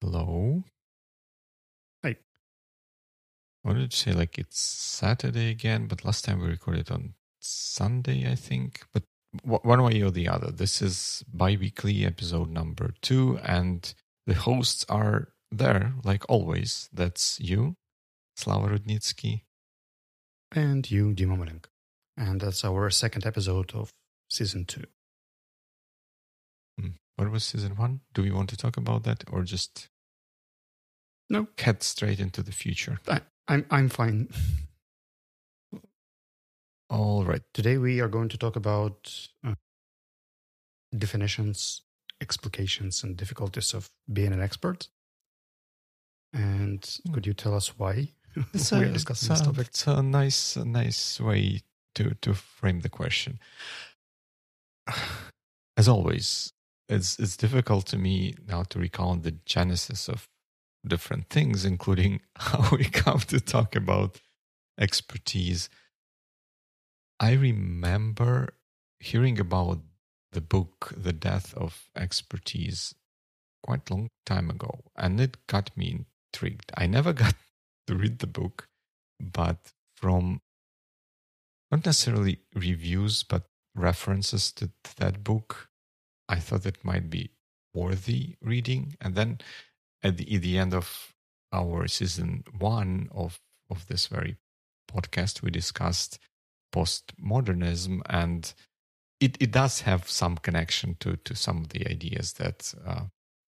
Hello. Hi. What did you say? Like it's Saturday again, but last time we recorded on Sunday, I think. But one way or the other, this is bi-weekly episode number two, and the hosts are there, like always. That's you, Slava Rudnitsky. And you, Dima Malenko. And that's our second episode of season two. Hmm. What was season one? Do we want to talk about that or just no head straight into the future? I, I'm I'm fine. All right. Today we are going to talk about uh, definitions, explications, and difficulties of being an expert. And hmm. could you tell us why it's we are discussing this topic? It's a nice, a nice way to to frame the question. As always, it's it's difficult to me now to recount the genesis of different things, including how we come to talk about expertise. I remember hearing about the book The Death of Expertise quite a long time ago, and it got me intrigued. I never got to read the book, but from not necessarily reviews, but references to, that book, I thought it might be worthy reading. And then at the, at the end of our season one of, of this very podcast, we discussed postmodernism and it, it does have some connection to, to some of the ideas that uh,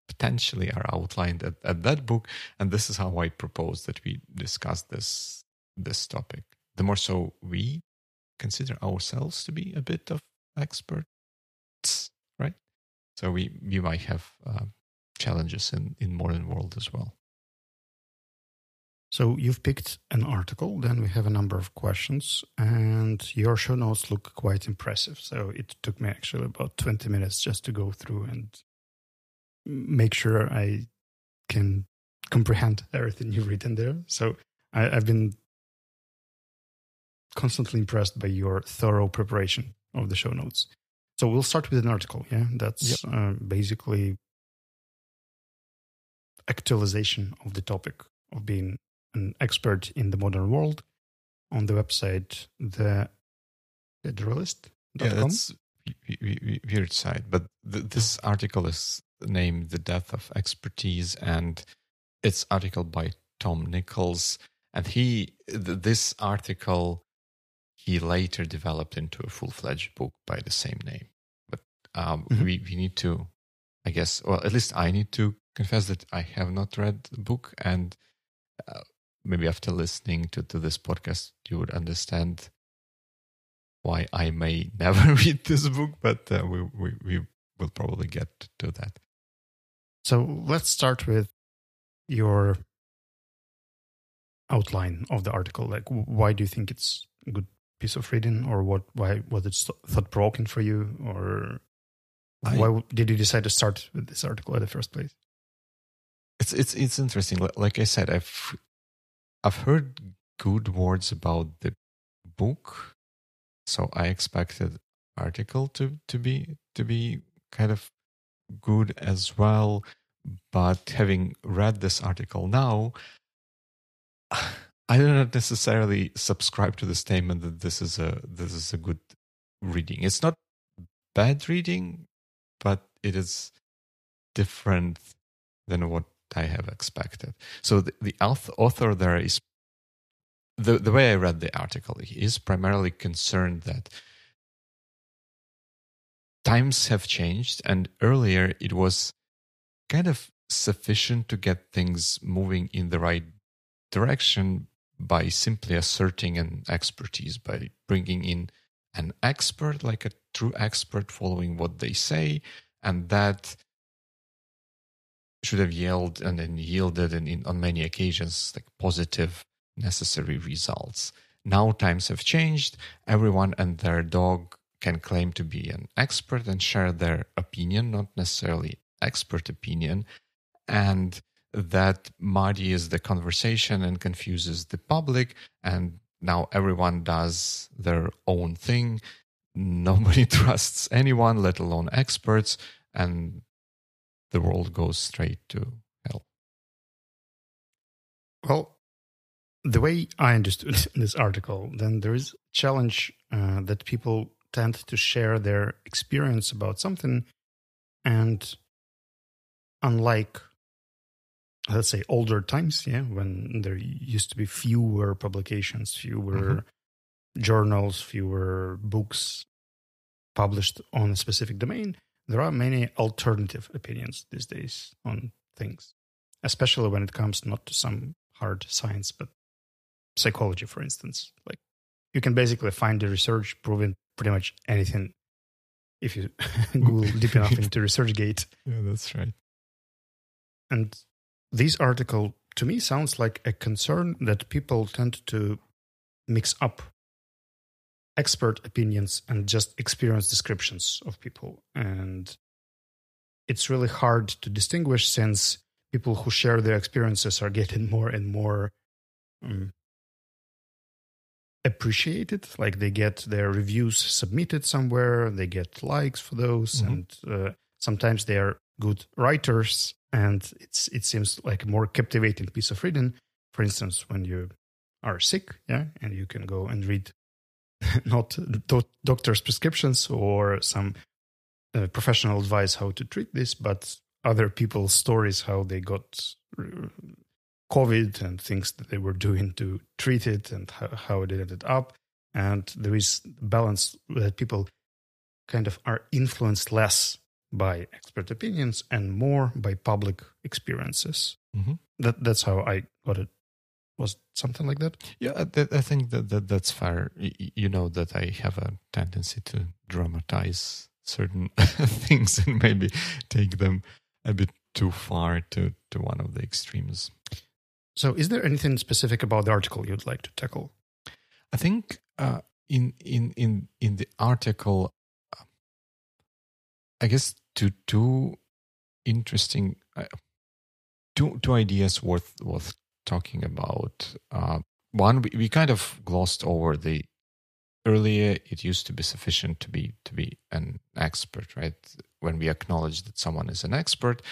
potentially are outlined at, at that book. And this is how I propose that we discuss this, this topic. The more so we consider ourselves to be a bit of experts, right? So we, we might have uh, challenges in, in modern world as well. So you've picked an article, then we have a number of questions, and your show notes look quite impressive. So it took me actually about 20 minutes just to go through and make sure I can comprehend everything you've written there. So I, have been constantly impressed by your thorough preparation of the show notes. So we'll start with an article. Yeah, that's yep. uh, basically actualization of the topic of being an expert in the modern world on the website the federalist. Yeah, that's weird site, but th- this article is named "The Death of Expertise," and it's article by Tom Nichols, and he th- this article he later developed into a full-fledged book by the same name. But um, mm-hmm. we we need to, I guess, well, at least I need to confess that I have not read the book, and uh, maybe after listening to, to this podcast, you would understand why I may never read this book, but uh, we, we, we will probably get to that. So let's start with your outline of the article. Like, why do you think it's a good piece of reading, or what? Why was it thought provoking for you, or I, why did you decide to start with this article in the first place? It's it's it's interesting. Like I said, I've I've heard good words about the book, so I expected article to to be to be kind of good as well. But having read this article now, I don't necessarily subscribe to the statement that this is a this is a good reading. It's not bad reading, but it is different than what I have expected. So the, the author there is the the way I read the article he is primarily concerned that times have changed and earlier it was kind of sufficient to get things moving in the right direction by simply asserting an expertise by bringing in an expert like a true expert following what they say and that should have yielded and then yielded and in, on many occasions like positive necessary results. Now times have changed. Everyone and their dog can claim to be an expert and share their opinion, not necessarily expert opinion. And that muddies the conversation and confuses the public and now everyone does their own thing nobody trusts anyone let alone experts and the world goes straight to hell well the way i understood this article then there is challenge uh, that people tend to share their experience about something and unlike let's say older times yeah when there used to be fewer publications fewer mm-hmm. journals fewer books published on a specific domain there are many alternative opinions these days on things especially when it comes not to some hard science but psychology for instance like you can basically find the research proving pretty much anything if you google deep enough into researchgate yeah that's right and this article to me sounds like a concern that people tend to mix up expert opinions and just experience descriptions of people. And it's really hard to distinguish since people who share their experiences are getting more and more um, appreciated. Like they get their reviews submitted somewhere, they get likes for those, mm-hmm. and uh, sometimes they are good writers and it's it seems like a more captivating piece of reading. For instance, when you are sick, yeah, and you can go and read not do- doctor's prescriptions or some uh, professional advice how to treat this, but other people's stories how they got uh, COVID and things that they were doing to treat it and how, how it ended up. And there is balance that people kind of are influenced less by expert opinions and more by public experiences. Mm-hmm. That that's how I got it. Was something like that? Yeah, I, I think that, that that's fair. You know that I have a tendency to dramatize certain things and maybe take them a bit too far to to one of the extremes. So, is there anything specific about the article you'd like to tackle? I think uh, in in in in the article, I guess two two interesting uh, two two ideas worth worth talking about. Uh, one, we, we kind of glossed over the earlier. It used to be sufficient to be to be an expert, right? When we acknowledge that someone is an expert,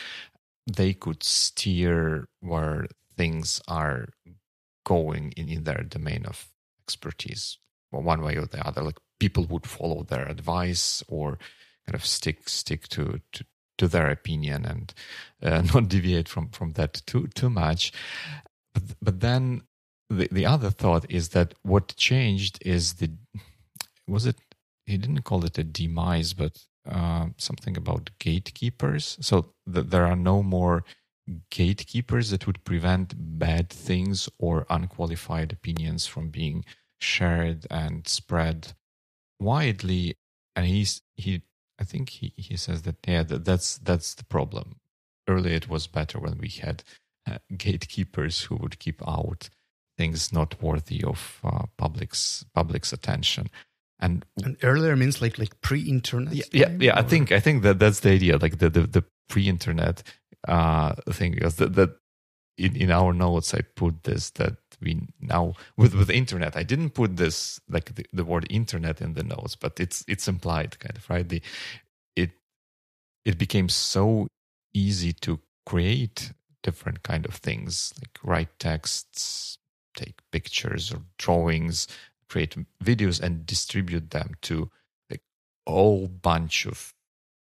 they could steer where things are going in, in their domain of expertise, one way or the other. Like people would follow their advice or kind of stick stick to to, to their opinion and uh, not deviate from from that too too much. But, but then the the other thought is that what changed is the was it he didn't call it a demise, but uh, something about gatekeepers. So that there are no more gatekeepers that would prevent bad things or unqualified opinions from being shared and spread widely. And he's he I think he, he says that yeah that, that's that's the problem. Earlier it was better when we had uh, gatekeepers who would keep out things not worthy of uh, public's public's attention. And, and earlier means like like pre-internet. Yeah, yeah, yeah. I think I think that that's the idea, like the the, the pre-internet uh, thing, because that, that in, in our notes I put this that we now with with internet i didn't put this like the, the word internet in the notes but it's it's implied kind of right? The it it became so easy to create different kind of things like write texts take pictures or drawings create videos and distribute them to like whole bunch of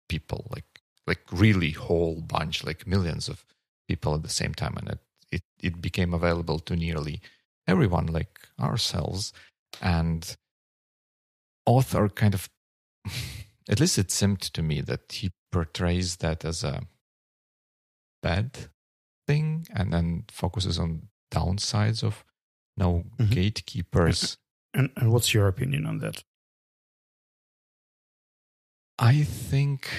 people like like really whole bunch like millions of people at the same time and it it, it became available to nearly everyone like ourselves. And author kind of, at least it seemed to me that he portrays that as a bad thing and then focuses on downsides of no mm-hmm. gatekeepers. And, and what's your opinion on that? I think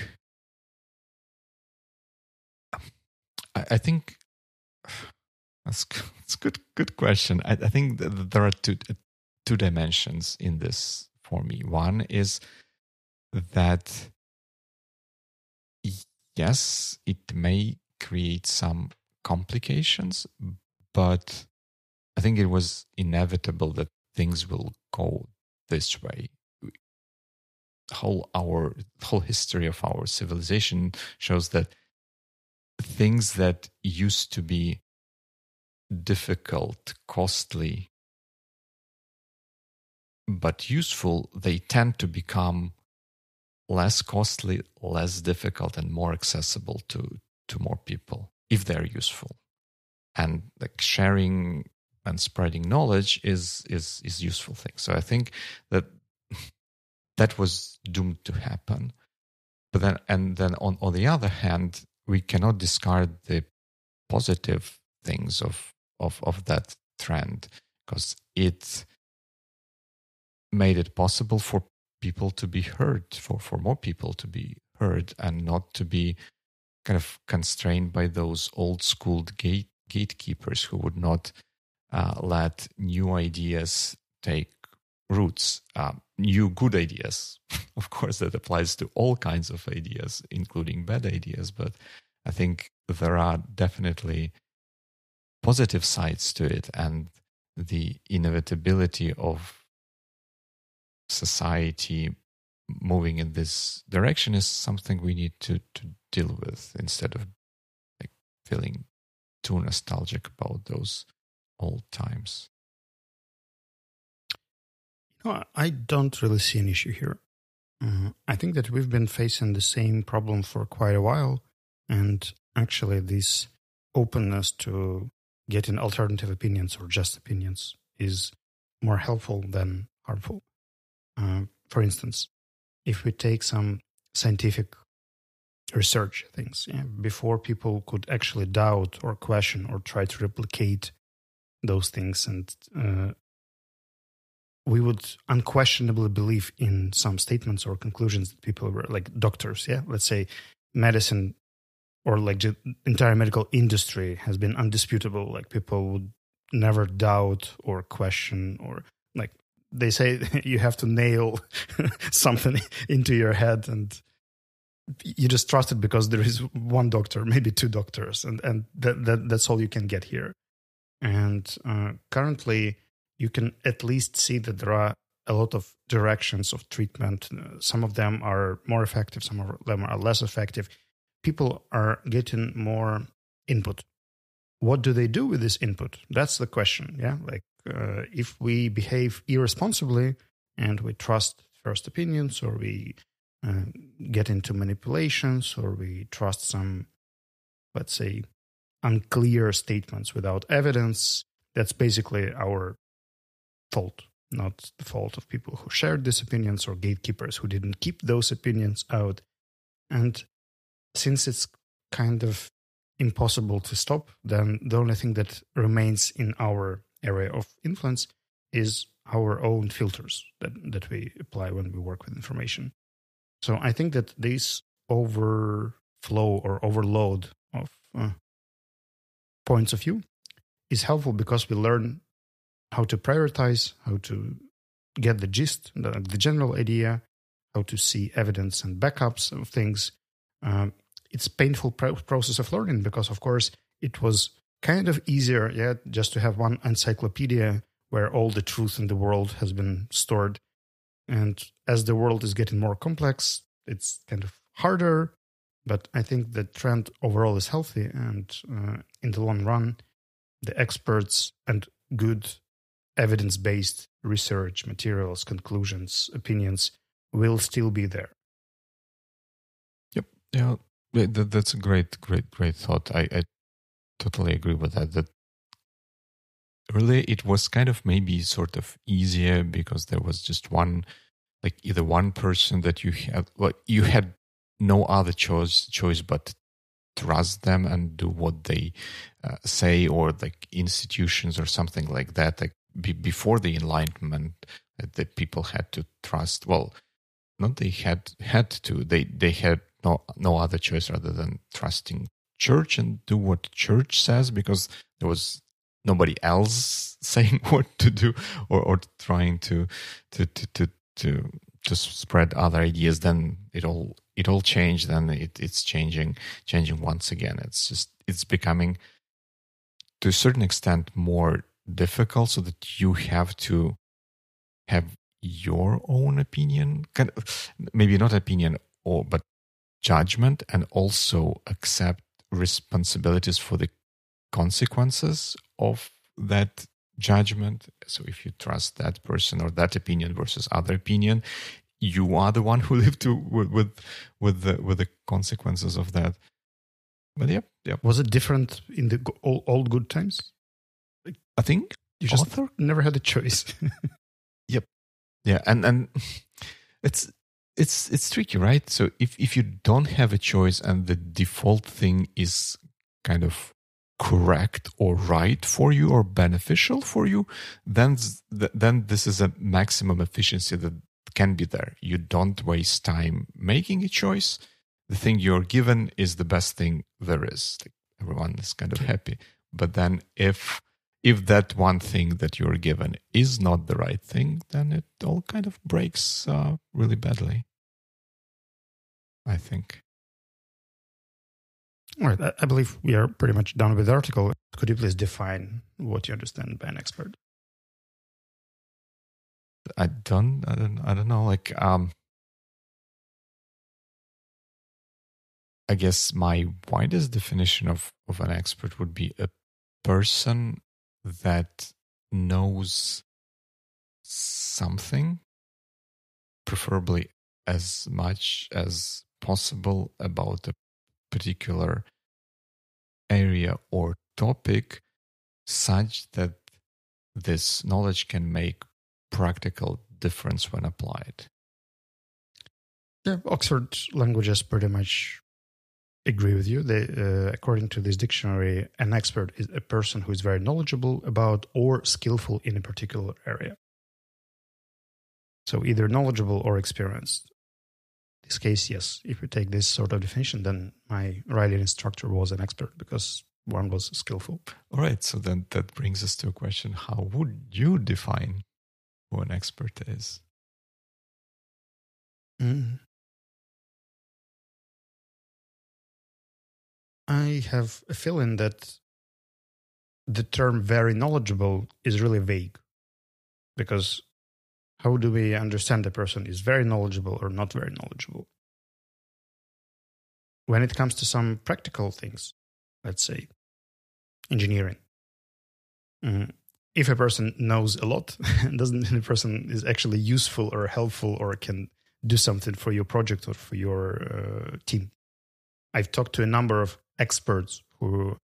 I, I think that's that's good good question. I, I think there are two uh, two dimensions in this for me. One is that yes, it may create some complications, but I think it was inevitable that things will go this way. Whole our whole history of our civilization shows that things that used to be difficult, costly, but useful, they tend to become less costly, less difficult, and more accessible to, to more people if they're useful. And like sharing and spreading knowledge is is is useful thing. So I think that that was doomed to happen. But then and then on, on the other hand, we cannot discard the positive things of of, of that trend because it made it possible for people to be heard, for, for more people to be heard, and not to be kind of constrained by those old school gate, gatekeepers who would not uh, let new ideas take roots, uh, new good ideas. of course, that applies to all kinds of ideas, including bad ideas. But I think there are definitely positive sides to it and the inevitability of society moving in this direction is something we need to, to deal with instead of like feeling too nostalgic about those old times. I don't really see an issue here. Uh, I think that we've been facing the same problem for quite a while, and actually, this openness to getting alternative opinions or just opinions is more helpful than harmful. Uh, for instance, if we take some scientific research things, yeah, before people could actually doubt or question or try to replicate those things, and uh, we would unquestionably believe in some statements or conclusions that people were like doctors, yeah, let's say medicine or like the entire medical industry has been undisputable. Like people would never doubt or question or like they say you have to nail something into your head and you just trust it because there is one doctor, maybe two doctors, and and that, that that's all you can get here. And uh, currently, you can at least see that there are a lot of directions of treatment. Some of them are more effective, some of them are less effective people are getting more input. What do they do with this input? That's the question. Yeah. Like uh, if we behave irresponsibly and we trust first opinions or we uh, get into manipulations or we trust some, let's say, unclear statements without evidence, that's basically our fault, not the fault of people who shared these opinions or gatekeepers who didn't keep those opinions out. And since it's kind of impossible to stop, then the only thing that remains in our area of influence is our own filters that, that we apply when we work with information. So I think that this overflow or overload of uh, points of view is helpful because we learn how to prioritize, how to get the gist, the, the general idea, how to see evidence and backups of things, uh, it's painful pro- process of learning because of course it was kind of easier yeah just to have one encyclopedia where all the truth in the world has been stored. And as the world is getting more complex it's kind of harder. But i think the trend overall is healthy and uh, in the long run the experts and good evidence-based research materials conclusions opinions will still be there yep yeah that's a great, great, great thought. I, I totally agree with that. That really it was kind of maybe sort of easier because there was just one, like either one person that you had, well, you had no other choice choice but trust them and do what they uh, say, or like institutions or something like that. Like be, before the Enlightenment, that people had to trust. Well, not they had had to. They they had no no other choice rather than trusting church and do what church says because there was nobody else saying what to do or, or trying to to to to to, to spread other ideas then it all it all changed then it, it's changing changing once again it's just it's becoming to a certain extent more difficult so that you have to have your own opinion kind of maybe not opinion or but judgment and also accept responsibilities for the consequences of that judgment. So if you trust that person or that opinion versus other opinion you are the one who lived to with with, the with the consequences of that. But yeah yeah. Was it different in the old good times? I think You just author? Never had a choice. Yep. Yeah and and it's it's it's tricky right? So if if you don't have a choice and the default thing is kind of correct or right for you or beneficial for you then then this is a maximum efficiency that can be there. You don't waste time making a choice. The thing you're given is the best thing there is. Like everyone is kind of happy. But then if if that one thing that you're given is not the right thing, then it all kind of breaks uh, really badly. I think. All right, I, believe we are pretty much done with the article. Could you please define what you understand by an expert? I don't, I don't, I don't know. Like, um, I guess my widest definition of of an expert would be a person that knows something, preferably as much as possible about a particular area or topic, such that this knowledge can make practical difference when applied. Yeah, Oxford languages pretty much agree with you. They, uh, according to this dictionary, an expert is a person who is very knowledgeable about or skillful in a particular area. So either knowledgeable or experienced. In this case, yes. If you take this sort of definition, then my writing instructor was an expert because one was skillful. All right, so then that brings us to a question how would you define who an expert is? Mm. I have a feeling that the term very knowledgeable is really vague because how do we understand a person is very knowledgeable or not very knowledgeable? When it comes to some practical things, let's say engineering, mm, if a person knows a lot, doesn't mean the person is actually useful or helpful or can do something for your project or for your uh, team. I've talked to a number of experts who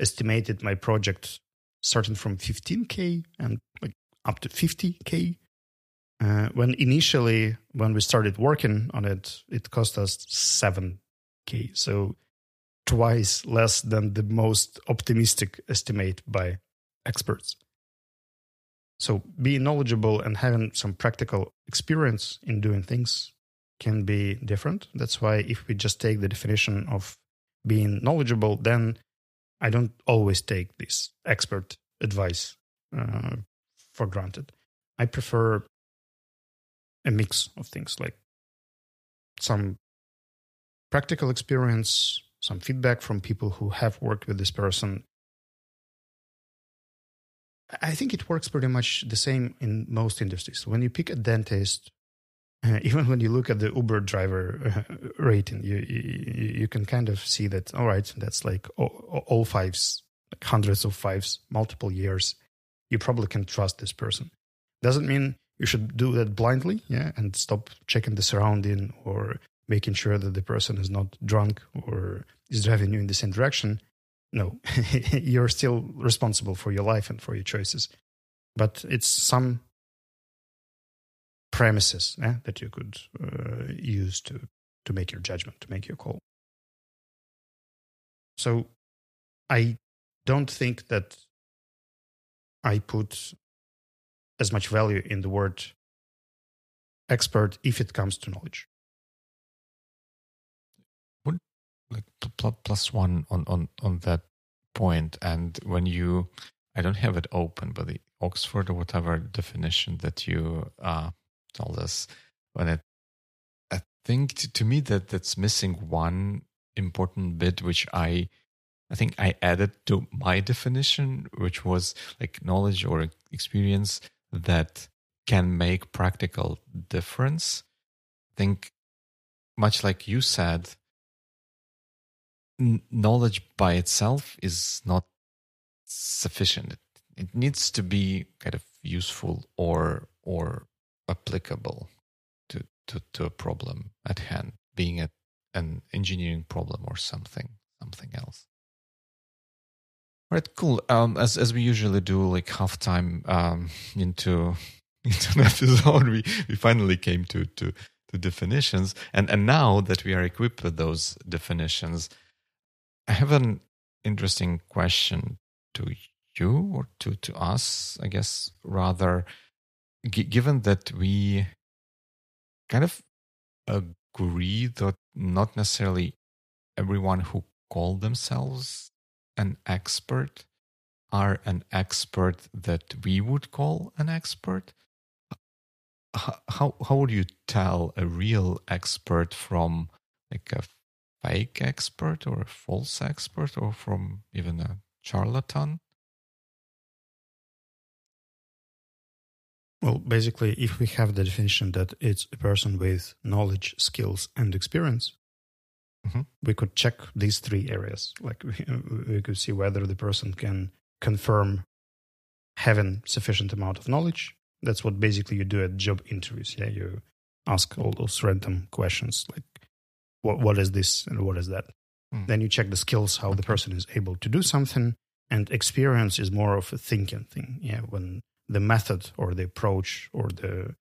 estimated my project starting from 15k and like up to 50k. Uh, when initially, when we started working on it, it cost us 7k, so twice less than the most optimistic estimate by experts. So being knowledgeable and having some practical experience in doing things can be different. That's why if we just take the definition of being knowledgeable, then I don't always take this expert advice uh, for granted. I prefer a mix of things like some practical experience, some feedback from people who have worked with this person. I think it works pretty much the same in most industries. When you pick a dentist, even when you look at the Uber driver uh, rating, you, you you can kind of see that. All right, that's like all, all fives, like hundreds of fives, multiple years. You probably can trust this person. Doesn't mean you should do that blindly, yeah, and stop checking the surrounding or making sure that the person is not drunk or is driving you in the same direction. No, you're still responsible for your life and for your choices. But it's some premises eh, that you could uh, use to to make your judgment, to make your call. So, I don't think that I put as much value in the word expert if it comes to knowledge. like pl- pl- plus one on on on that point and when you i don't have it open but the oxford or whatever definition that you uh told this. when it i think to, to me that that's missing one important bit which i I think I added to my definition, which was like knowledge or experience that can make practical difference. I think much like you said, knowledge by itself is not sufficient. It, it needs to be kind of useful or or applicable to, to, to a problem at hand, being a, an engineering problem or something something else. All right, cool. Um, as as we usually do, like half time um, into into an episode, we we finally came to to to definitions, and and now that we are equipped with those definitions, I have an interesting question to you or to to us, I guess rather, G- given that we kind of agree that not necessarily everyone who call themselves an expert are an expert that we would call an expert how how would you tell a real expert from like a fake expert or a false expert or from even a charlatan well basically if we have the definition that it's a person with knowledge skills and experience mm-hmm. we could check these three areas. Like we, we could see whether the person can confirm having sufficient amount of knowledge. That's what basically you do at job interviews. Yeah, you ask all those random questions like, what what is this and what is that? Mm. Then you check the skills, how okay. the person is able to do something, and experience is more of a thinking thing. Yeah, when the method or the approach or the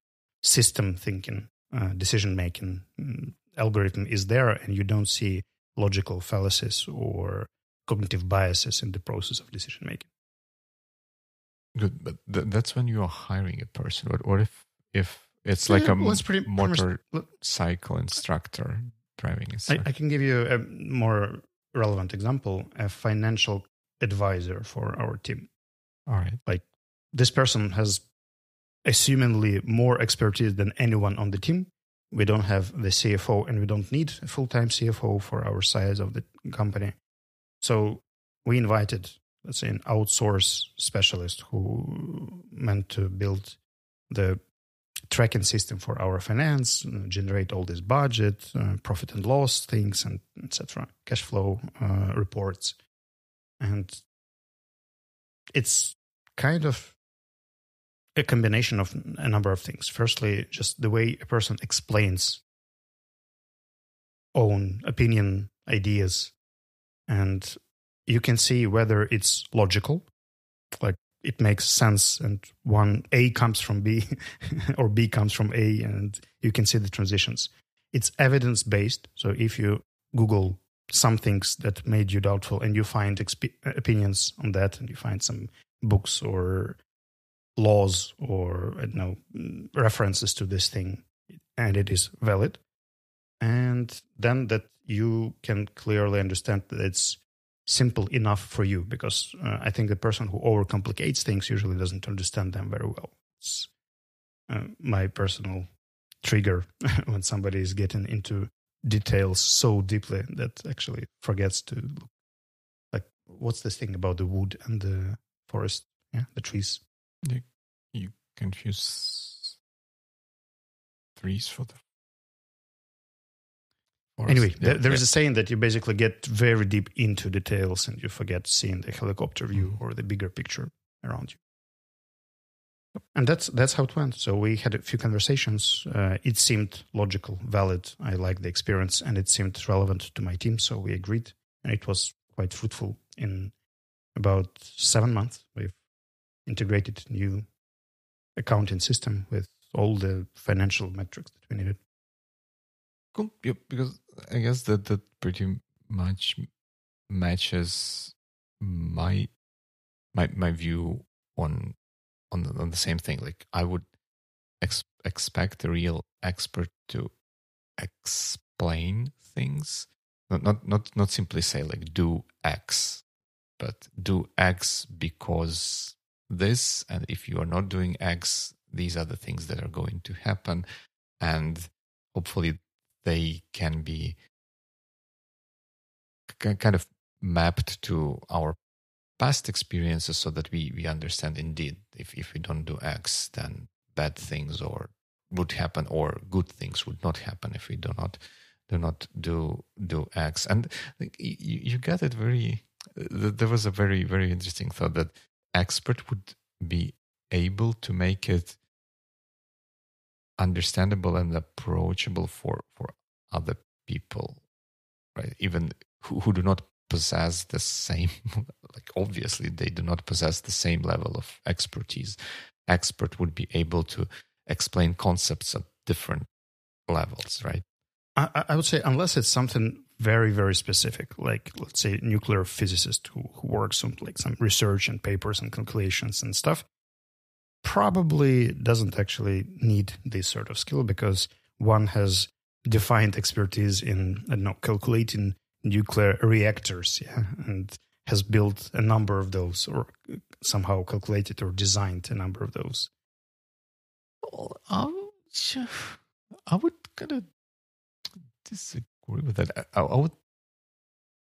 system thinking, uh, decision making mm, algorithm is there and you don't see logical fallacies or cognitive biases in the process of decision making. Good, but th- that's when you are hiring a person. What, what if if it's like yeah, a well, pretty, motorcycle instructor driving? I, I can give you a more relevant example: a financial advisor for our team. All right, like this person has assumingly more expertise than anyone on the team we don't have the CFO and we don't need a full time CFO for our size of the company. So we invited, let's say, an outsource specialist who meant to build the tracking system for our finance, generate all this budget, uh, profit and loss things, and etc. Cash flow uh, reports, and it's kind of a combination of a number of things. Firstly, just the way a person explains own opinion, ideas, and you can see whether it's logical, like it makes sense, and one A comes from B or B comes from A, and you can see the transitions. It's evidence based. So if you Google some things that made you doubtful and you find exp- opinions on that, and you find some books or laws or don't know references to this thing, and it is valid, and then that you can clearly understand that it's simple enough for you because uh, I think the person who overcomplicates things usually doesn't understand them very well. It's uh, my personal trigger when somebody is getting into details so deeply that actually forgets to look like what's this thing about the wood and the forest, yeah, the trees. You, you confuse trees for the. Forest. Anyway, yeah, there, there yeah. is a saying that you basically get very deep into details and you forget seeing the helicopter view mm-hmm. or the bigger picture around you. And that's that's how it went. So we had a few conversations. Uh, it seemed logical, valid. I liked the experience, and it seemed relevant to my team. So we agreed, and it was quite fruitful. In about seven months, we've integrated new accounting system with all the financial metrics that we needed. Cool. Yeah, because I guess that that pretty much matches my my my view on on the, on the same thing. Like I would ex- expect a real expert to explain things, not not not not simply say like do X, but do X because this and if you are not doing x these are the things that are going to happen and hopefully they can be kind of mapped to our past experiences so that we, we understand indeed if, if we don't do X, then bad things or would happen or good things would not happen if we do not do not do do X. And you, you get it very. There was a very very interesting thought that expert would be able to make it understandable and approachable for for other people, right? Even who, who do not possess the same like obviously they do not possess the same level of expertise expert would be able to explain concepts at different levels right I, I would say unless it's something very very specific like let's say nuclear physicist who, who works on like some research and papers and calculations and stuff probably doesn't actually need this sort of skill because one has defined expertise in I don't know calculating nuclear reactors yeah and has built a number of those or somehow calculated or designed a number of those. Well, um, I would, I would kind of disagree with that. I, I would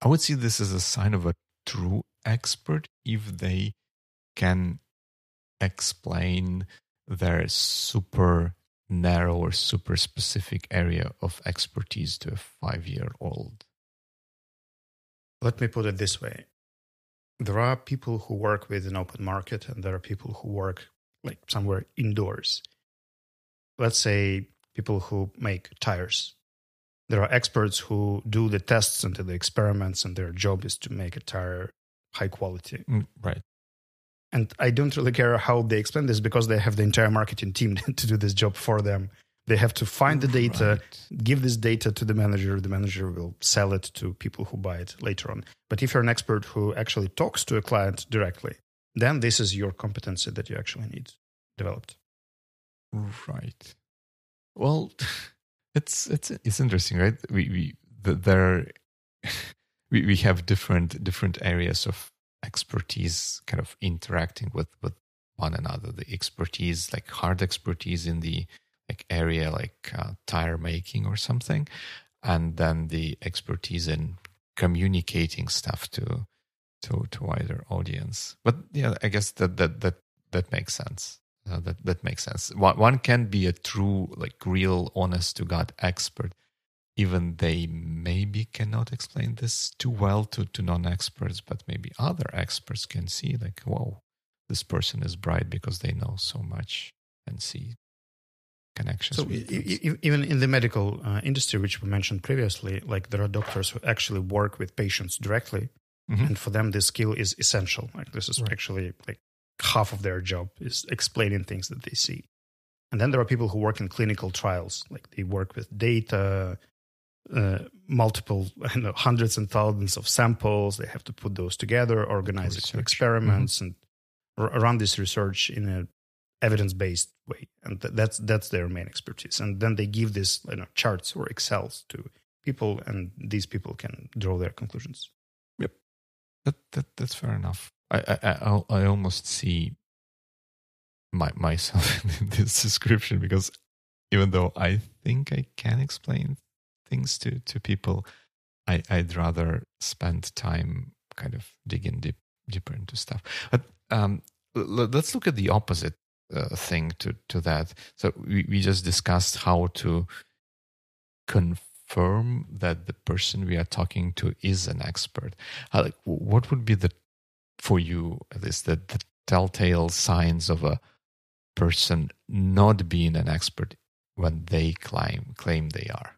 I would see this as a sign of a true expert if they can explain their super narrow or super specific area of expertise to a five year old. Let me put it this way there are people who work with an open market, and there are people who work like somewhere indoors. Let's say people who make tires there are experts who do the tests and the experiments, and their job is to make a tire high quality. Mm, right. And I don't really care how they explain this because they have the entire marketing team to do this job for them. They have to find the data, right. give this data to the manager. The manager will sell it to people who buy it later on. But if you're an expert who actually talks to a client directly, then this is your competency that you actually need developed. Right. Well, it's it's it's interesting, right? We we the, there we we have different different areas of expertise, kind of interacting with with one another. The expertise, like hard expertise in the like area like uh, tire making or something, and then the expertise in communicating stuff to to to wider audience. But yeah, I guess that that that that makes sense. Uh, that that makes sense. One, one can be a true, like, real, honest to God expert, even they maybe cannot explain this too well to to non-experts, but maybe other experts can see, like, whoa, this person is bright because they know so much and see connections. So even in the medical uh, industry, which we mentioned previously, like there are doctors who actually work with patients directly, mm-hmm. and for them this skill is essential. Like this is right. actually like half of their job is explaining things that they see. And then there are people who work in clinical trials, like they work with data, uh, multiple you know, hundreds and thousands of samples. They have to put those together, organize experiments, mm-hmm. and r- run this research in a evidence based way. And th- that's that's their main expertise. And then they give this you know, charts or excels to people, and these people can draw their conclusions. Yep, that, that that's fair enough. I, I, I almost see my, myself in this description because even though I think I can explain things to, to people, I, I'd rather spend time kind of digging deep, deeper into stuff. But um, let's look at the opposite uh, thing to, to that. So we, we just discussed how to confirm that the person we are talking to is an expert. Uh, like, what would be the for you at least the, the telltale signs of a person not being an expert when they claim claim they are?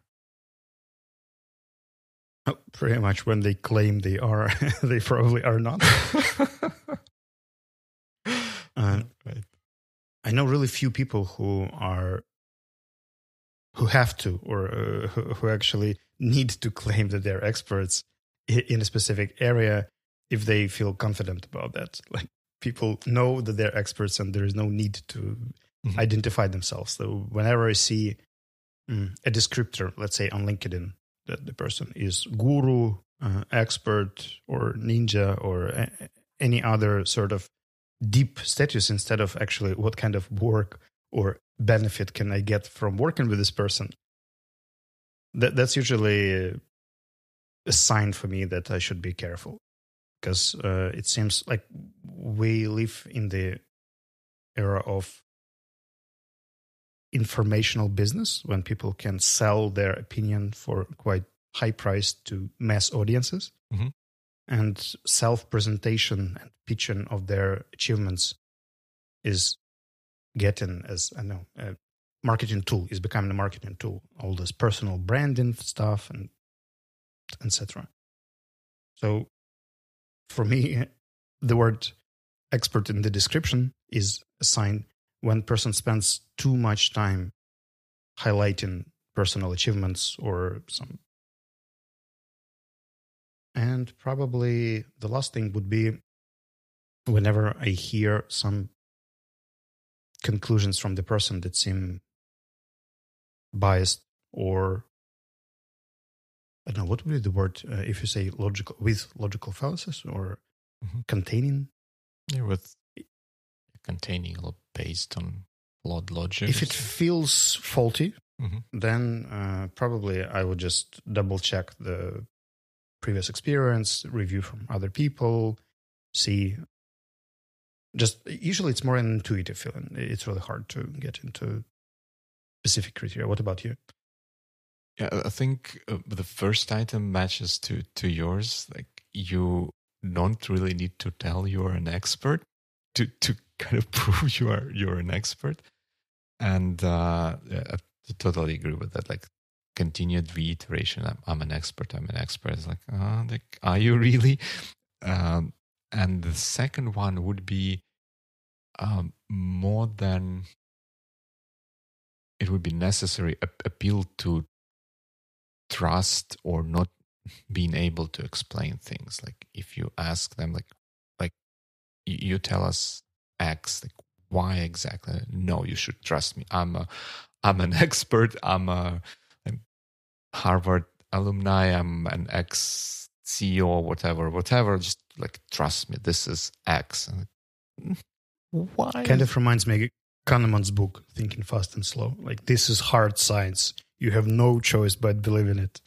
Oh, pretty much when they claim they are they probably are not. Uh, right. i know really few people who are who have to or uh, who, who actually need to claim that they're experts in a specific area if they feel confident about that. Like people know that they're experts and there is no need to mm-hmm. identify themselves. So whenever I see mm, a descriptor, let's say on LinkedIn, that the person is guru, uh, expert, or ninja, or a- any other sort of deep status instead of actually what kind of work or benefit can I get from working with this person. That, that's usually a sign for me that I should be careful because uh, it seems like we live in the era of informational business when people can sell their opinion for quite high price to mass audiences mm-hmm. and self presentation and pitching of their achievements is getting as i know a marketing tool is becoming a marketing tool all this personal branding stuff and etc so for me the word expert in the description is a sign when person spends too much time highlighting personal achievements or some. And probably the last thing would be whenever i hear some conclusions from the person that seem biased or I don't know what would be the word uh, if you say logical with logical fallacies or Mhm. containing. Yeah, with containing or based on logic. If it feels faulty, Mhm. then uh, probably I would just double check the previous experience, review from other people, see. Just usually it's more an intuitive feeling. It's really hard to get into specific criteria. What about you? Yeah, I think uh, the first item matches to to yours. Like you don't really need to tell you're an expert to to kind of prove you are you're an expert. And uh, I totally agree with that. Like continued reiteration. I'm, I'm an expert. I'm an expert. It's like, uh, like, are you really? Um, and the second one would be um, more than it would be necessary a- appeal to trust or not being able to explain things. Like if you ask them like like you, tell us x like why exactly? No you should trust me. I'm a i'm an expert. I'm a, a harvard alumni. I'm an ex ceo whatever whatever. Just like trust me this is x. And like, why Kind of reminds me of Kahneman's book, Thinking Fast and Slow. Like, this is hard science. You have no choice but believe in it.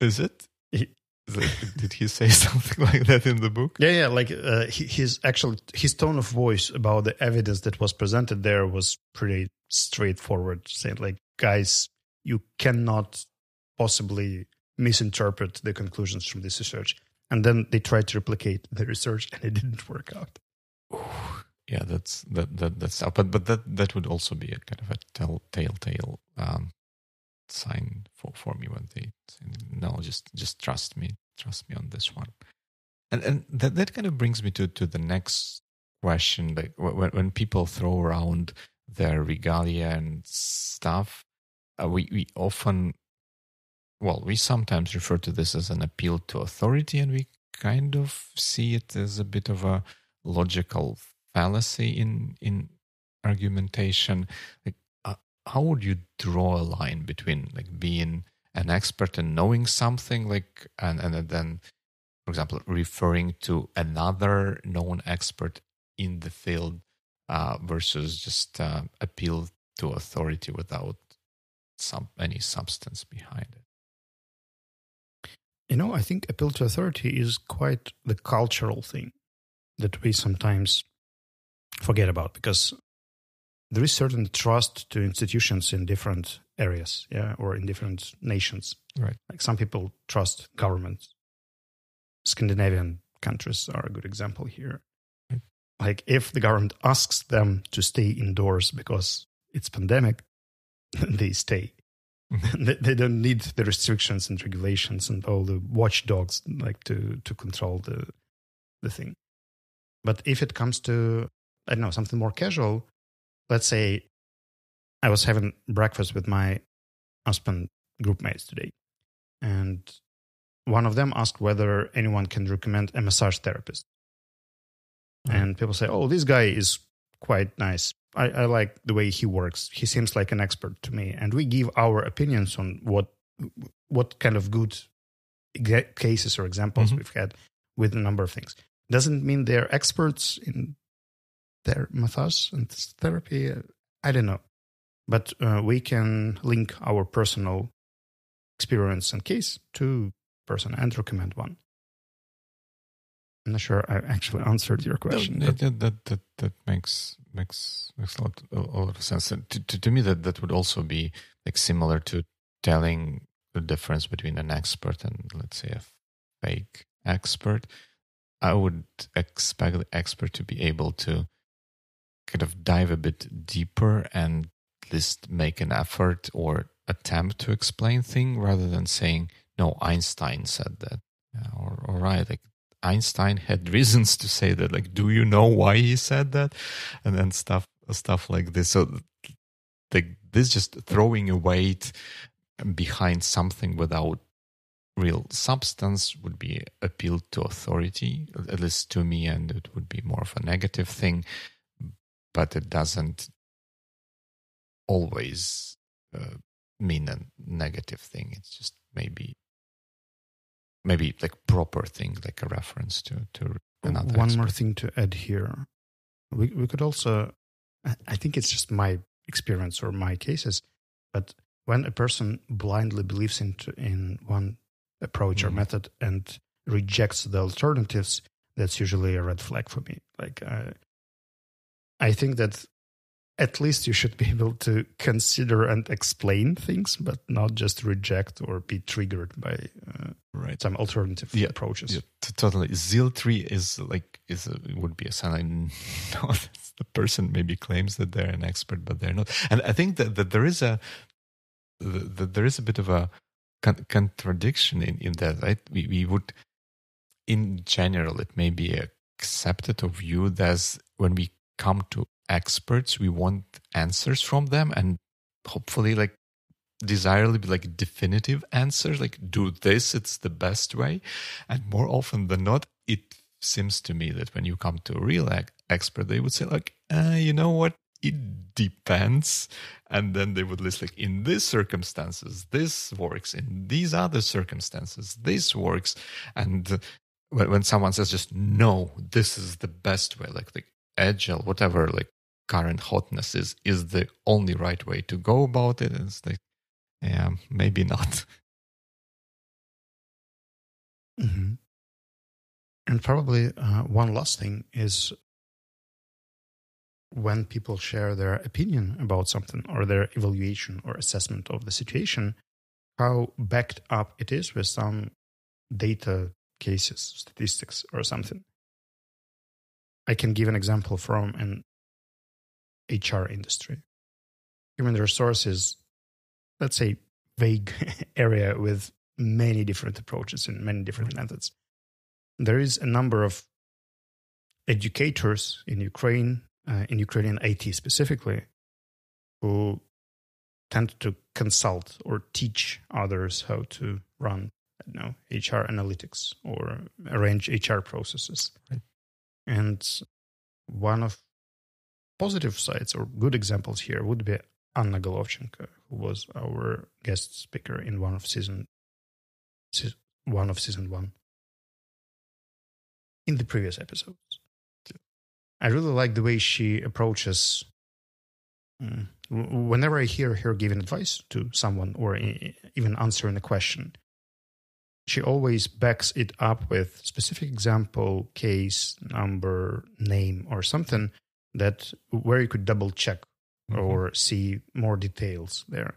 is it He- Is it- did he say something like that in the book Yeah, yeah. Like, uh, his actual his tone of voice about the evidence that was presented there was pretty straightforward, saying like, guys, you cannot possibly misinterpret the conclusions from this research. And then they tried to replicate the research, and it didn't work out. yeah that's that that that's but but that that would also be a kind of a tell telltale um sign for for me when they no just just trust me trust me on this one. And and that that kind of brings me to to the next question like when when people throw around their regalia and stuff uh, we we often well we sometimes refer to this as an appeal to authority and we kind of see it as a bit of a logical fallacy in in argumentation. Like how would you draw a line between like being an expert and knowing something like and and then for example referring to another known expert in the field uh, versus just uh, appeal to authority without some any substance behind it? You know, I think appeal to authority is quite the cultural thing that we sometimes forget about because there is certain trust to institutions in different areas, yeah, or in different nations. Right. Like some people trust governments. Scandinavian countries are a good example here. Right. Like if the government asks them to stay indoors because it's pandemic, they stay. Mm-hmm. they, they don't need the restrictions and regulations and all the watchdogs like to to control the the thing. But if it comes to I don't know something more casual, let's say I was having breakfast with my husband group mates today, and one of them asked whether anyone can recommend a massage therapist. Mhm. And people say, "Oh, this guy is quite nice. I, I like the way he works. He seems like an expert to me." And we give our opinions on what what kind of good cases or examples Mhm. we've had with a number of things. Doesn't mean they're experts in their massage and therapy. I don't know, but uh, we can link our personal experience and case to person and recommend one. I'm not sure I actually answered your question. No, that, that, that, that makes makes makes a lot, a lot of sense. To, to, to me, that that would also be like similar to telling the difference between an expert and let's say a fake expert. I would expect the expert to be able to kind of dive a bit deeper and at least make an effort or attempt to explain thing rather than saying, no, Einstein said that. Yeah, or, all right, like Einstein had reasons to say that. Like, do you know why he said that? And then stuff, stuff like this. So, like this, just throwing a weight behind something without real substance would be appeal to authority, at least to me, and it would be more of a negative thing. But it doesn't always uh, mean a negative thing. It's just maybe maybe like proper thing, like a reference to to another. One expert. more thing to add here, we we could also, I think it's just my experience or my cases, but when a person blindly believes into in one approach mm. or mm-hmm. method and rejects the alternatives, that's usually a red flag for me. Like, uh, I think that at least you should be able to consider and explain things, but not just reject or be triggered by uh, right. some alternative yeah, approaches. Yeah, totally. Zeal tree is like is a, would be a sign. The person maybe claims that they're an expert, but they're not. And I think that, that there is a that there is a bit of a con- contradiction in, in that. Right? We we would, in general, it may be accepted or viewed as when we come to experts we want answers from them and hopefully like desirably like definitive answers like do this it's the best way. And more often than not it seems to me that when you come to a real expert they would say like uh, you know what? It depends. And then they would list like in these circumstances this works. In these other circumstances this works. And when, someone says just no this is the best way like like agile whatever like current hotness is is the only right way to go about it. It's like, yeah, maybe not. Mm-hmm. And probably uh, one last thing is when people share their opinion about something or their evaluation or assessment of the situation, how backed up it is with some data cases, statistics, or something. I can give an example from an HR industry. Human resources, let's say, vague area with many different approaches and many different methods. There is a number of educators in Ukraine, uh, in Ukrainian IT specifically, who tend to consult or teach others how to run, you know, HR analytics or arrange HR processes. Right. And one of positive sides or good examples here would be Anna Golovchenko, who was our guest speaker in one of season one of season one in the previous episodes. I really like the way she approaches. Mm, whenever I hear her giving advice to someone or even answering a question, she always backs it up with specific example, case, number, name, or something that where you could double check mm-hmm. or see more details there.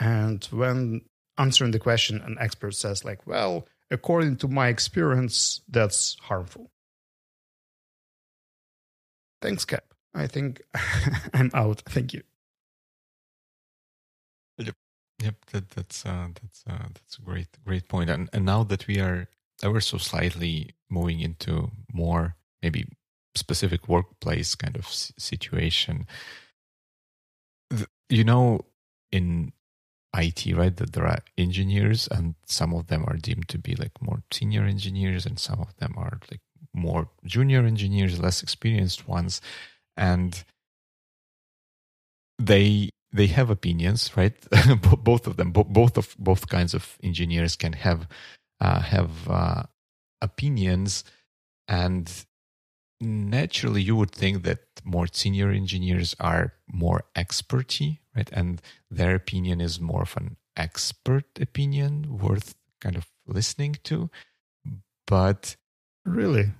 And when answering the question, an expert says, like, well, according to my experience, that's harmful. Thanks, Cap. I think I'm out. Thank you. Yep. That, that's uh, that's uh, that's a great great point. And and now that we are ever so slightly moving into more maybe specific workplace kind of situation. You know, in IT, right, that there are engineers, and some of them are deemed to be like more senior engineers, and some of them are like more junior engineers, less experienced ones, and they they have opinions, right? both of them, both of both kinds of engineers can have uh, have uh, opinions, and naturally you would think that more senior engineers are more experty, right? And their opinion is more of an expert opinion worth kind of listening to, but really,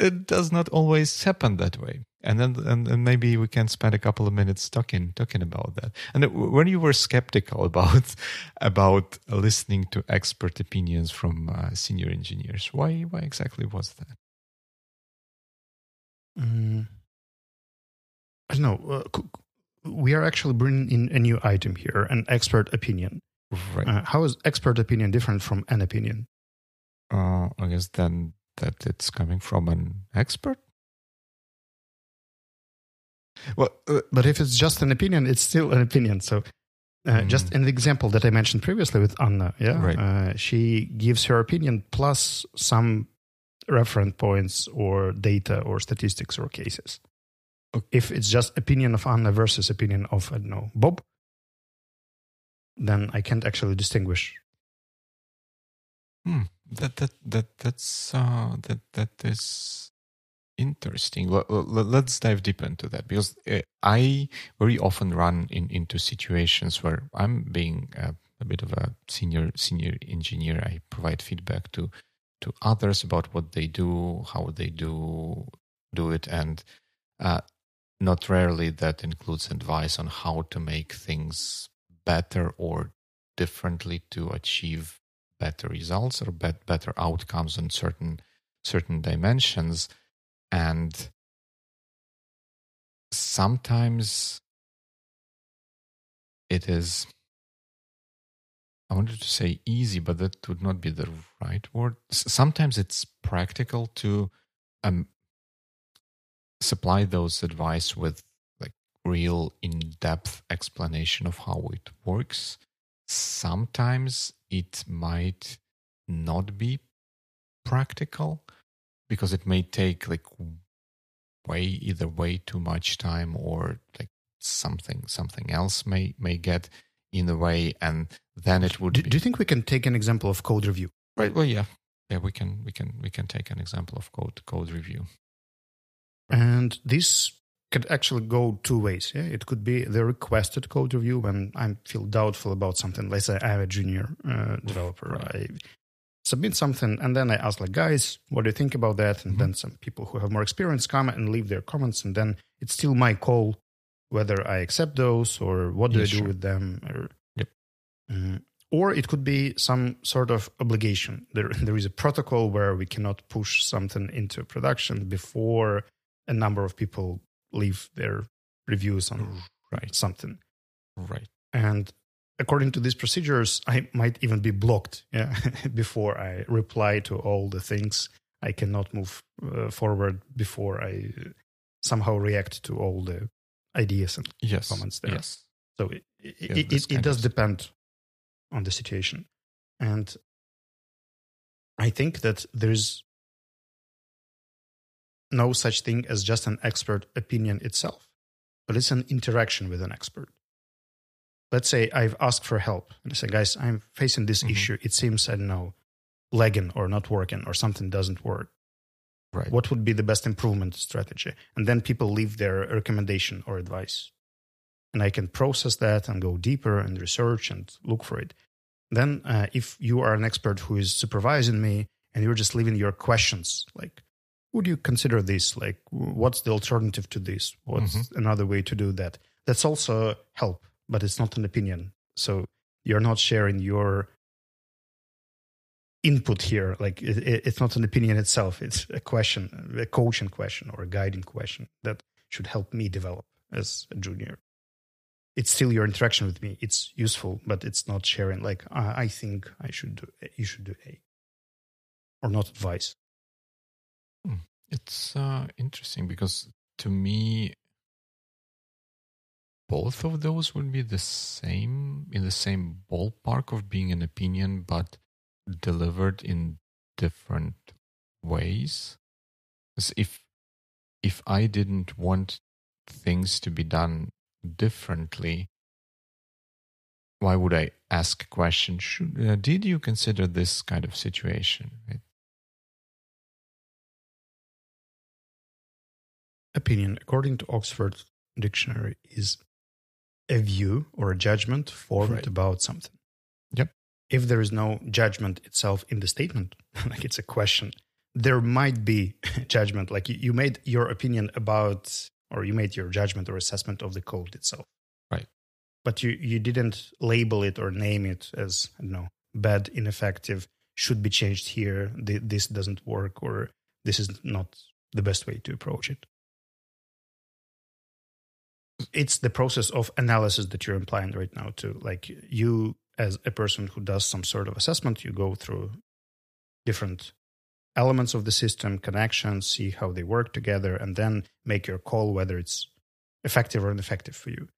it does not always happen that way. And then, and, and maybe we can spend a couple of minutes talking talking about that. And when you were skeptical about about listening to expert opinions from uh, senior engineers, why why exactly was that? Mm, I don't know. Uh, we are actually bringing in a new item here, an expert opinion. Right. Uh, how is expert opinion different from an opinion? Uh, I guess then that it's coming from an expert. Well, uh, but if it's just an opinion, it's still an opinion. So, uh, mm. just an example that I mentioned previously with Anna, yeah, right. Uh, she gives her opinion plus some reference points or data or statistics or cases. Okay. If it's just opinion of Anna versus opinion of I don't know Bob, then I can't actually distinguish. Hmm. That that that that's uh, that that is interesting. Let's dive deep into that because uh, I very often run in, into situations where I'm being a, a bit of a senior senior engineer. I provide feedback to to others about what they do, how they do do it, and uh, not rarely that includes advice on how to make things better or differently to achieve better results or bet- better outcomes in certain certain dimensions and sometimes it is I wanted to say easy, but that would not be the right word. Sometimes it's practical to um, supply those advice with like real in-depth explanation of how it works. Sometimes it might not be practical because it may take like way either way too much time or like something something else may may get in the way and then it would do, be... do you think we can take an example of code review? Right well yeah. Yeah we can we can we can take an example of code code review. And this could actually go two ways yeah? It could be the requested code review when i feel doubtful about something. Let's say i'm a junior uh, developer. Right. i submit something and then i ask like guys what do you think about that and mm-hmm. then some people who have more experience come and leave their comments and then it's still my call whether I accept those or what do I do sure. with them. Or, yep. Uh, or it could be some sort of obligation. There, there is a protocol where we cannot push something into production before a number of people leave their reviews on right. something. Right. And according to these procedures, I might even be blocked yeah, before I reply to all the things. I cannot move uh, forward before I somehow react to all the ideas and yes. comments there. Yes. So it it, it, it does depend on the situation, and I think that there's no such thing as just an expert opinion itself, but it's an interaction with an expert. Let's say I've asked for help and I say, guys, I'm facing this mm-hmm. issue. It seems, I don't know, lagging or not working or something doesn't work. Right. What would be the best improvement strategy? And then people leave their recommendation or advice. And I can process that and go deeper and research and look for it. Then, uh, if you are an expert who is supervising me and you're just leaving your questions, like, would you consider this? Like, what's the alternative to this? What's mm-hmm. another way to do that? That's also help, but it's not an opinion. So you're not sharing your input here. Like it, it's not an opinion itself. It's a question, a coaching question or a guiding question that should help me develop as a junior. It's still your interaction with me. It's useful, but it's not sharing. Like I, I think I should do. You should do A, or not advice. Hmm. It's uh, interesting because to me, both of those would be the same in the same ballpark of being an opinion, but delivered in different ways. If if I didn't want things to be done differently, why would I ask a question? Should, uh, did you consider this kind of situation? Opinion, according to Oxford Dictionary, is a view or a judgment formed right. about something. Yep. if there is no judgment itself in the statement, like it's a question, there might be judgment. Like you, you made your opinion about, or you made your judgment or assessment of the code itself. Right. But you, you didn't label it or name it as, I don't know, bad, ineffective, should be changed here, this doesn't work, or this is not the best way to approach it. It's the process of analysis that you're implying right now, too. Like you, as a person who does some sort of assessment, you go through different elements of the system, connections, see how they work together, and then make your call whether it's effective or ineffective for you.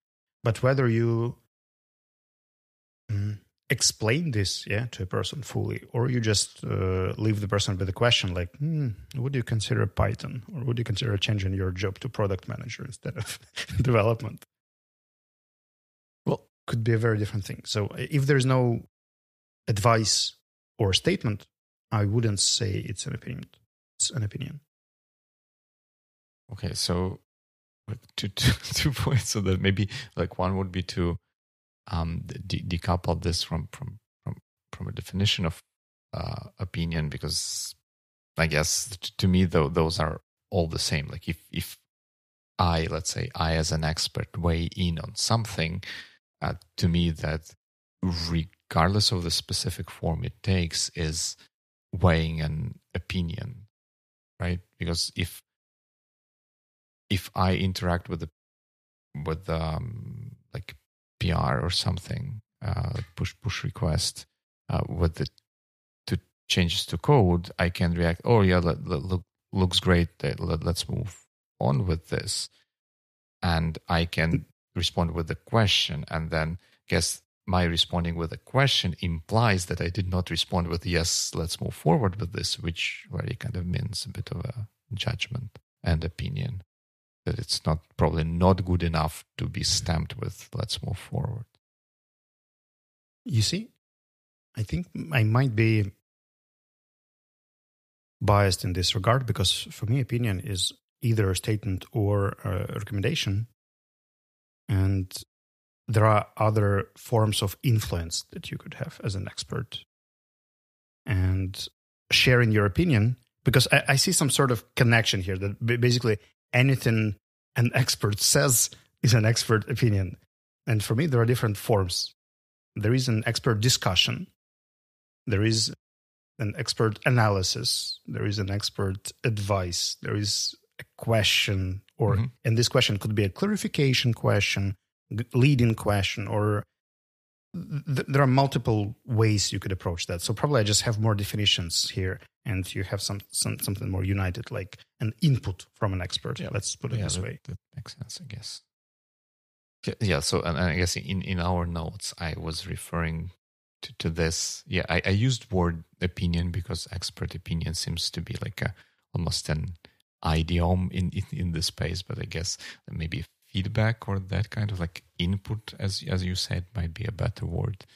But whether you mm, explain this yeah to a person fully or you just uh, leave the person with a question like hmm, would you consider python or would you consider changing your job to product manager instead of development? Well could be a very different thing. So if there's no advice or statement i wouldn't say it's an opinion it's an opinion. Okay so two, two, two points so that maybe like one would be to um, de- decouple this from from from from a definition of uh, opinion because I guess to me though those are all the same. Like if if I let's say I as an expert weigh in on something, uh, to me that regardless of the specific form it takes is weighing an opinion, right? Because if if I interact with the with um, like PR or something, uh, push push request uh, with the to changes to code, I can react. Oh yeah, let, let, look looks great. Let, let's move on with this, and I can respond with a question, and then guess my responding with a question implies that I did not respond with yes, let's move forward with this, which really kind of means a bit of a judgment and opinion that it's not probably not good enough to be stamped with. Let's move forward. You see i think i might be biased in this regard because for me opinion is either a statement or a recommendation. And there are other forms of influence that you could have as an expert and sharing your opinion because I, I, see some sort of connection here that basically anything an expert says is an expert opinion. And for me, there are different forms. There is an expert discussion, there is an expert analysis, there is an expert advice, there is a question, or, mm-hmm. and this question could be a clarification question, leading question, or th- there are multiple ways you could approach that. So probably I just have more definitions here, and you have some, some something more united, like an input from an expert. Yeah, let's put it yeah, this that, way. That makes sense, I guess. Yeah. So, and I guess in in our notes, I was referring to, to this. Yeah, I, I used word opinion because expert opinion seems to be like a almost an idiom in, in, in the space, but I guess maybe feedback or that kind of like input, as as you said, might be a better word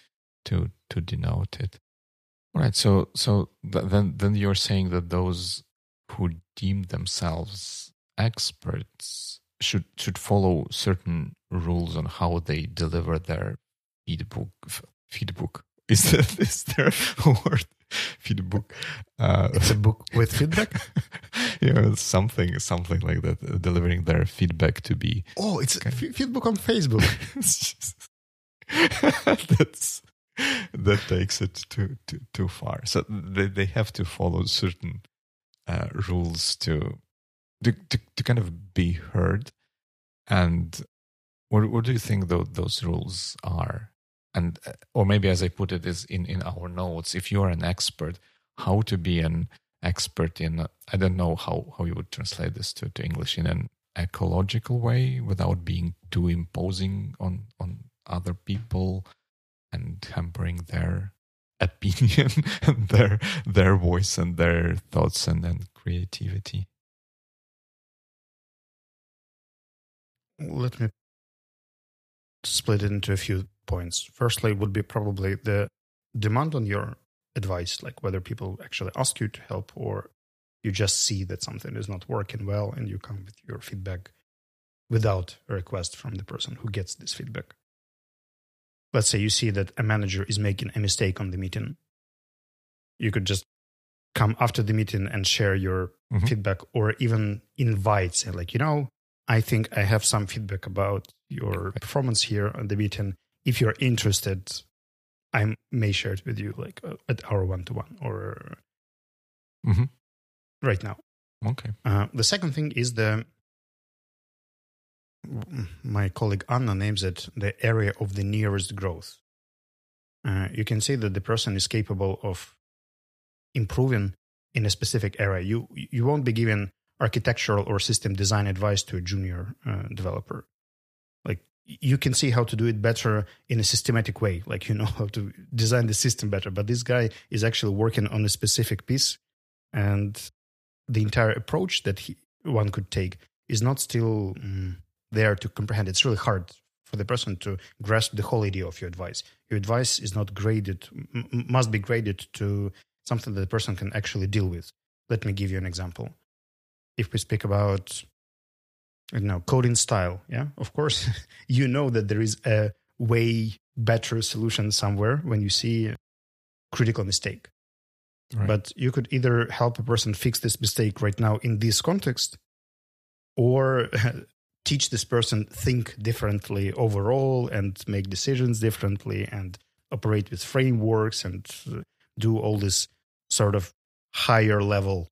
to to denote it. All right. So so then then you're saying that those who deem themselves experts should should follow certain rules on how they deliver their feedback. Feedback is that is there a word? Feedback. Uh, it's a book with feedback. yeah, something something like that. Uh, delivering their feedback to be. Oh, it's kind of, feedback on Facebook. That's that takes it too too too far. So they they have to follow certain uh, rules to, to to to kind of be heard. And what what do you think those those rules are? And uh, or maybe as I put it is in in our notes. If you are an expert, how to be an expert in I don't know how how you would translate this to to English in an ecological way without being too imposing on on other people and hampering their opinion and their their voice and their thoughts and, and creativity. Let me split it into a few points. Firstly, would be probably the demand on your advice, like whether people actually ask you to help or you just see that something is not working well and you come with your feedback without a request from the person who gets this feedback. let's say you see that a manager is making a mistake on the meeting, you could just come after the meeting and share your Mhm. feedback or even invite, say, like, you know, I think I have some feedback about your performance here on the meeting. If you're interested, I may share it with you like uh, at our one to one or Mhm. right now. Okay. Uh, the second thing is the my colleague Anna names it the area of the nearest growth. Uh, you can see that the person is capable of improving in a specific area. You you won't be giving architectural or system design advice to a junior uh, developer. You can see how to do it better in a systematic way, like you know how to design the system better. But this guy is actually working on a specific piece, and the entire approach that he, one could take is not still mm, there to comprehend. It's really hard for the person to grasp the whole idea of your advice. Your advice is not graded, m- must be graded to something that the person can actually deal with. Let me give you an example. If we speak about, you know, coding style, yeah, of course, you know that there is a way better solution somewhere when you see a critical mistake. Right. But you could either help a person fix this mistake right now in this context, or teach this person think differently overall and make decisions differently and operate with frameworks and uh, do all this sort of higher level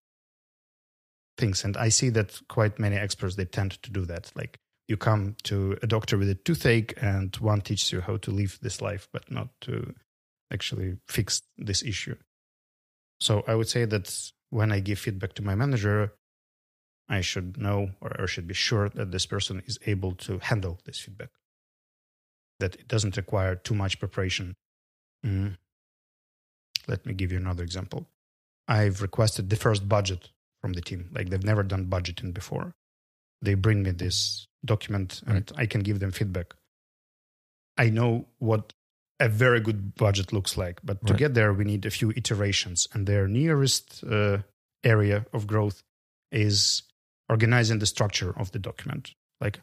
things. And I see that quite many experts they tend to do that. Like you come to a doctor with a toothache, and one teaches you how to live this life, but not to actually fix this issue. So I would say that when I give feedback to my manager, I should know or, or should be sure that this person is able to handle this feedback. That it doesn't require too much preparation. Mm. Let me give you another example. I've requested the first budget from the team. Like they've never done budgeting before. They bring me this document and I can give them feedback. I know what a very good budget looks like, but to Right. get there, we need a few iterations. And their nearest uh, area of growth is organizing the structure of the document. Like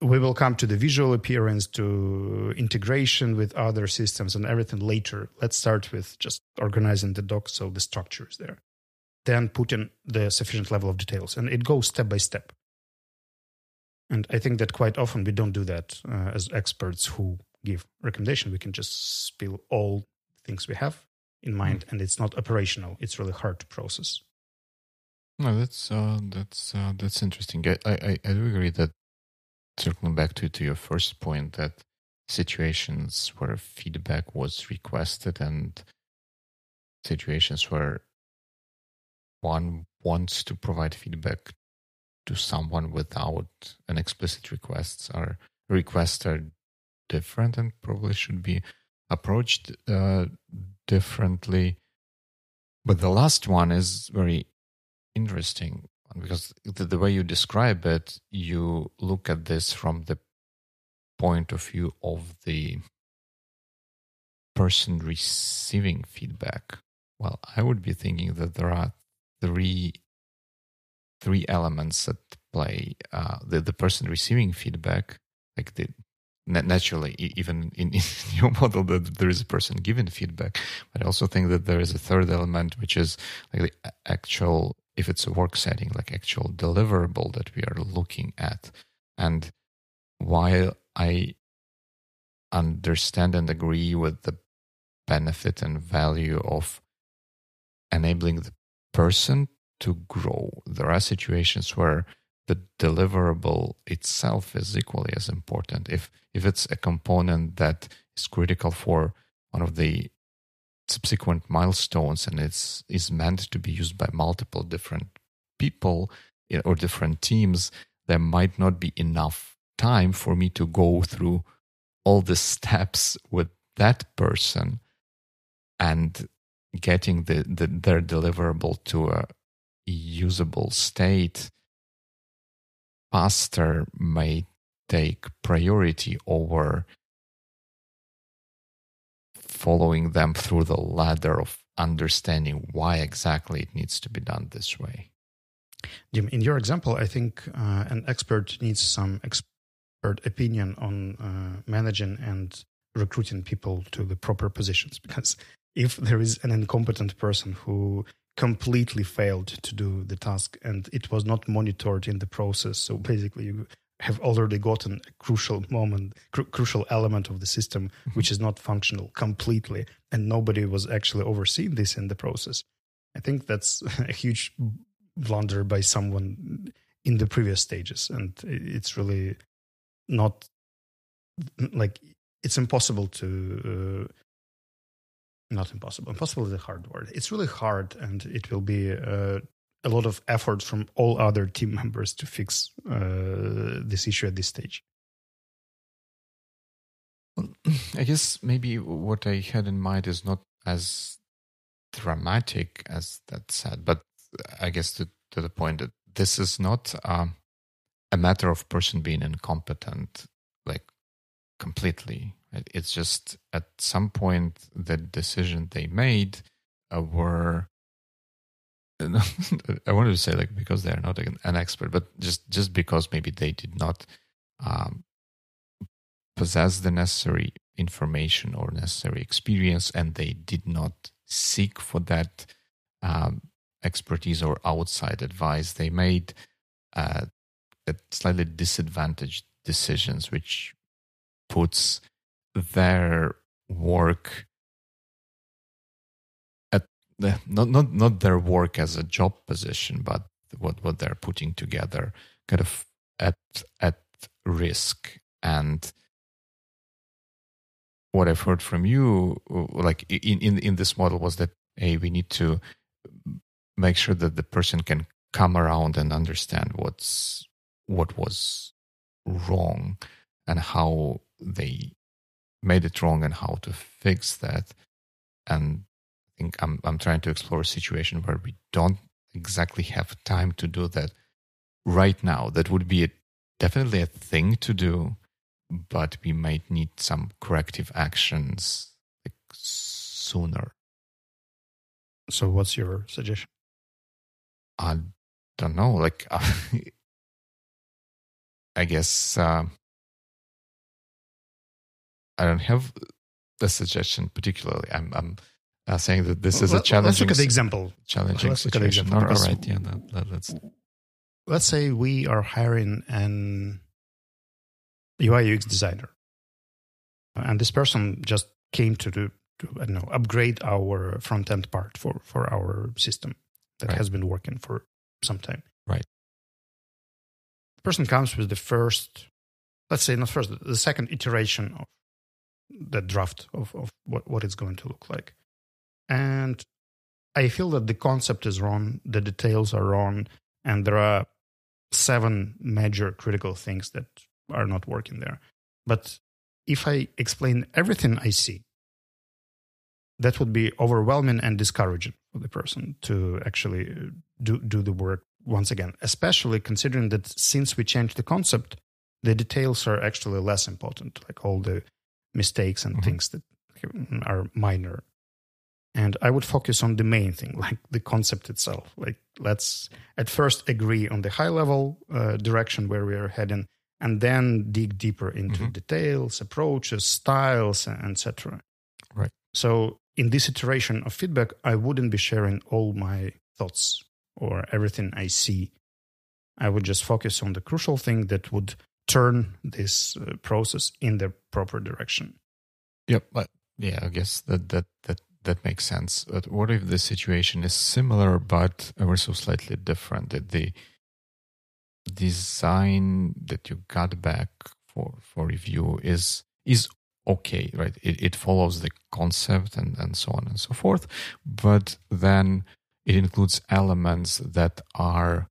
we will come to the visual appearance, to integration with other systems and everything later. Let's start with just organizing the doc so the structure is there. Then put in the sufficient level of details. And it goes step by step. And I think that quite often we don't do that uh, as experts who give recommendation. We can just spill all things we have in mind, and it's not operational. It's really hard to process. No, that's uh, that's uh, that's interesting. I, I I do agree that circling back to to your first point that situations where feedback was requested and situations where one wants to provide feedback to someone without an explicit requests are requests are different and probably should be approached uh, differently. But the last one is very interesting because the, the way you describe it, you look at this from the point of view of the person receiving feedback. Well, I would be thinking that there are three three elements at play. Uh, the the person receiving feedback, like the naturally, even in, in your model, that there is a person giving feedback. But I also think that there is a third element, which is like the actual, if it's a work setting, like actual deliverable that we are looking at. And while I understand and agree with the benefit and value of enabling the person to grow, there are situations where the deliverable itself is equally as important. If if it's a component that is critical for one of the subsequent milestones and it's is meant to be used by multiple different people eh, or different teams, there might not be enough time for me to go through all the steps with that person and getting the, the their deliverable to a usable state faster may take priority over following them through the ladder of understanding why exactly it needs to be done this way. Jim, in your example, I think uh, an expert needs some expert opinion on uh, managing and recruiting people to the proper positions because if there is an incompetent person who completely failed to do the task and it was not monitored in the process. So basically you have already gotten a crucial moment cru- crucial element of the system mm-hmm. which is not functional completely. And nobody was actually overseeing this in the process. I think that's a huge blunder by someone in the previous stages. And it's really not like it's impossible to uh, not impossible. Impossible is a hard word. It's really hard, and it will be uh, a lot of effort from all other team members to fix uh, this issue at this stage. Well, I guess maybe what I had in mind is not as dramatic as that said, but I guess to, to the point that this is not um, a matter of person being incompetent, like completely. It's just at some point the decision they made uh, were. I wanted to say like because they are not an expert, but just just because maybe they did not um, possess the necessary information or necessary experience, and they did not seek for that um, expertise or outside advice. They made uh, slightly disadvantaged decisions, which puts their work at the, not not not their work as a job position, but what what they're putting together, kind of at at risk. And what I've heard from you, like in in in this model, was that hey, we need to make sure that the person can come around and understand what's what was wrong and how they made it wrong and how to fix that. And I think I'm I'm trying to explore a situation where we don't exactly have time to do that right now. That would be a, definitely a thing to do, but we might need some corrective actions like sooner. So, what's your suggestion? I don't know. Like, I guess uh, I don't have the suggestion particularly. I'm, I'm uh, saying that this is a challenging. Let's look at the example. Challenging let's situation. Look at the example all right, yeah. That, that, let's. Let's say we are hiring an UI UX designer, and this person just came to do to, I don't know upgrade our front end part for for our system that right. has been working for some time. Right. The person comes with the first, let's say not first, the second iteration of the draft of, of what, what it's going to look like. And I feel that the concept is wrong, the details are wrong, and there are seven major critical things that are not working there. But if I explain everything I see, that would be overwhelming and discouraging for the person to actually uh, do, do the work once again, especially considering that since we changed the concept, the details are actually less important, like all the mistakes and mm-hmm. things that are minor. And I would focus on the main thing, like the concept itself. Like, let's at first agree on the high level uh, direction where we are heading, and then dig deeper into mm-hmm. details, approaches, styles, etc. Right. So, in this iteration of feedback, I wouldn't be sharing all my thoughts or everything I see. I would just focus on the crucial thing that would turn this uh, process in the proper direction. Yep, but yeah, I guess that that that that makes sense. But what if the situation is similar but ever so slightly different? That the design that you got back for for review is is okay, right? It it follows the concept and and so on and so forth, but then it includes elements that are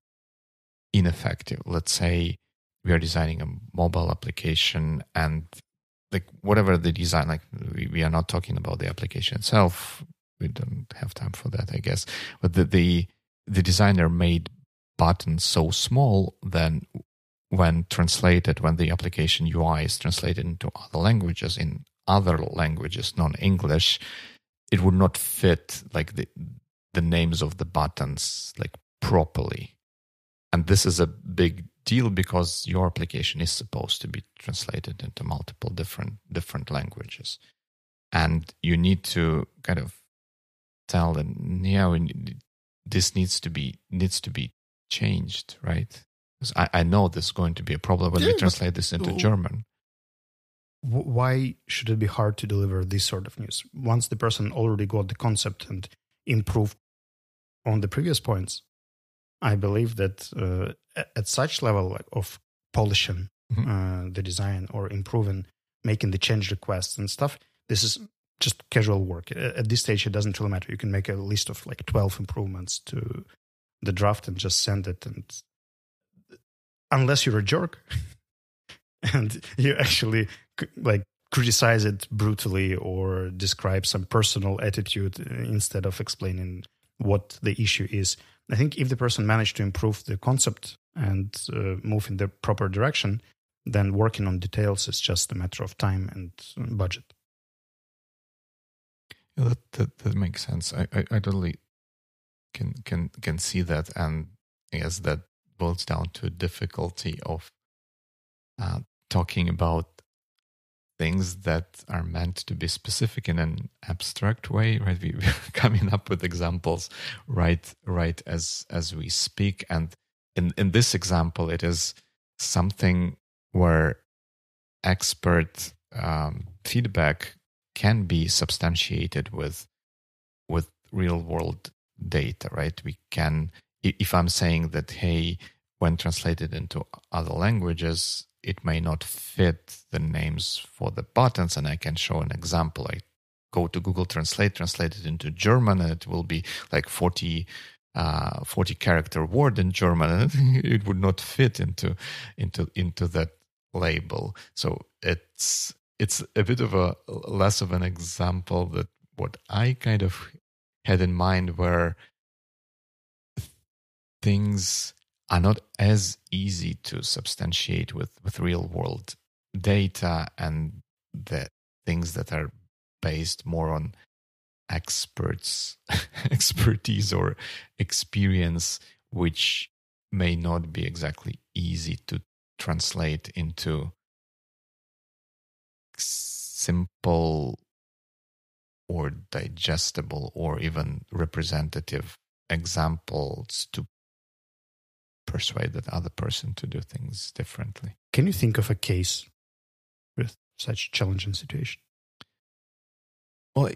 ineffective. Let's say we are designing a mobile application and like whatever the design like we, we are not talking about the application itself. We don't have time for that i guess. But the the, the designer made buttons so small then when translated when the application ui is translated into other languages in other languages non-english it would not fit like the the names of the buttons like properly. And this is a big deal because your application is supposed to be translated into multiple different different languages. And you need to kind of tell them yeah we, this needs to be needs to be changed right? Because I, I know this is going to be a problem when Yeah, we translate this into german. Why should it be hard to deliver this sort of news? Once the person already got the concept and improved on the previous points, I believe that uh, at- such level of polishing Mhm. uh, the design or improving, making the change requests and stuff, this is just casual work. At this stage, it doesn't really matter. You can make a list of like 12 improvements to the draft and just send it. And unless you're a jerk and you actually like criticize it brutally or describe some personal attitude uh, instead of explaining what the issue is. I think if the person managed to improve the concept and uh, move in the proper direction, then working on details is just a matter of time and budget. Yeah, that, that that makes sense. I, I, I totally can can can see that, and I guess that boils down to difficulty of uh, talking about things that are meant to be specific in an abstract way. Right, we, we're coming up with examples right right as as we speak, and in in this example, it is something where expert um, feedback can be substantiated with with real world data right we can if i'm saying that hey when translated into other languages it may not fit the names for the buttons and i can show an example. I go to google translate translate it into german and it will be like 40 uh, 40 character word in german. And it would not fit into into into that label. So it's it's a bit of a less of an example that what I kind of had in mind where things are not as easy to substantiate with, with real world data and the things that are based more on experts expertise or experience which may not be exactly easy to translate into simple or digestible or even representative examples to persuade that other person to do things differently. Can you think of a case with such challenging situation? Well,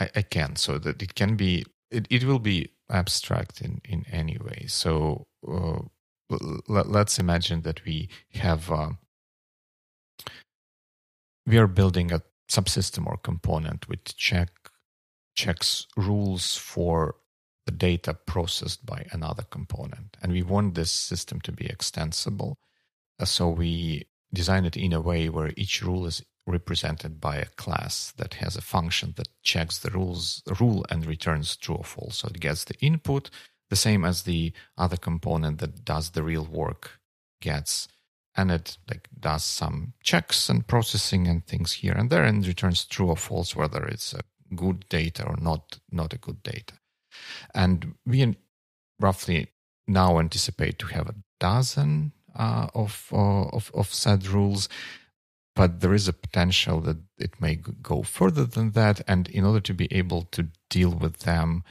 I, I can. So that it can be, it, it will be abstract in, in any way. So uh, l- let's imagine that we have, uh, we are building a subsystem or component which check checks rules for the data processed by another component, and we want this system to be extensible. Uh, So we design it in a way where each rule is represented by a class that has a function that checks the rules rule and returns true or false. So it gets the input the same as the other component that does the real work gets and it like does some checks and processing and things here and there and returns true or false whether it's a good data or not not a good data and we roughly now anticipate to have a dozen uh, of, uh, of of said rules but there is a potential that it may go further than that. And in order to be able to deal with them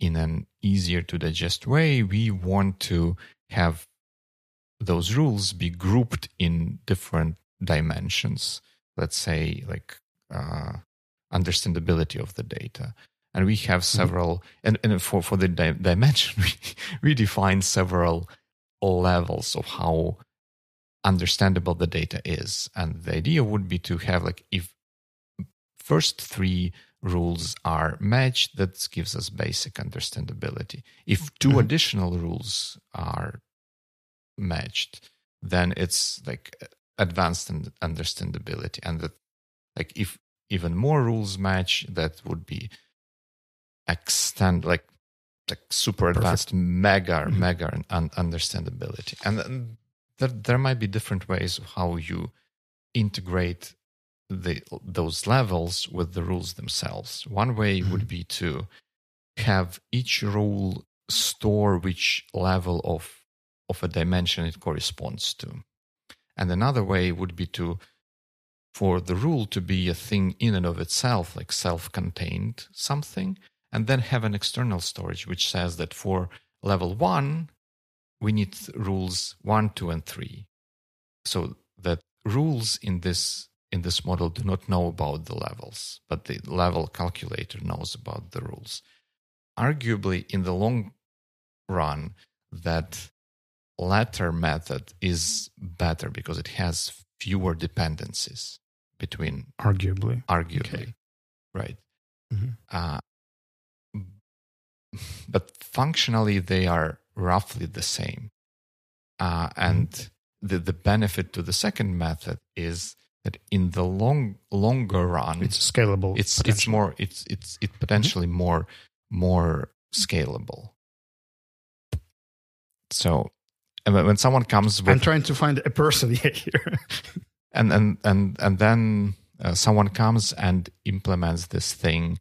in an easier to digest way we want to have those rules be grouped in different dimensions. Let's say like uh, understandability of the data and we have several and, and for, for the di- dimension we, we define several levels of how understandable the data is. And the idea would be to have like if first three rules are matched that gives us basic understandability. If 2 Mhm. additional rules are matched then it's like advanced understandability. And that like if even more rules match that would be extend like like super advanced mega Mhm. mega un- understandability and there, there might be different ways of how you integrate the those levels with the rules themselves one way Mhm. would be to have each rule store which level of of a dimension it corresponds to. And another way would be to for the rule to be a thing in and of itself, like self-contained something, and then have an external storage which says that for level one, we need rules one, two, and three. So that rules in this in this model do not know about the levels, but the level calculator knows about the rules. Arguably, in the long run, that latter method is better because it has fewer dependencies between arguably arguably Okay. right Mhm. uh, but functionally they are roughly the same uh, and the, the benefit to the second method is that in the long longer run it's scalable. it's it's more it's it's it potentially more more scalable so and when when someone comes with I'm trying to find a person here. and and and and then uh, someone comes and implements this thing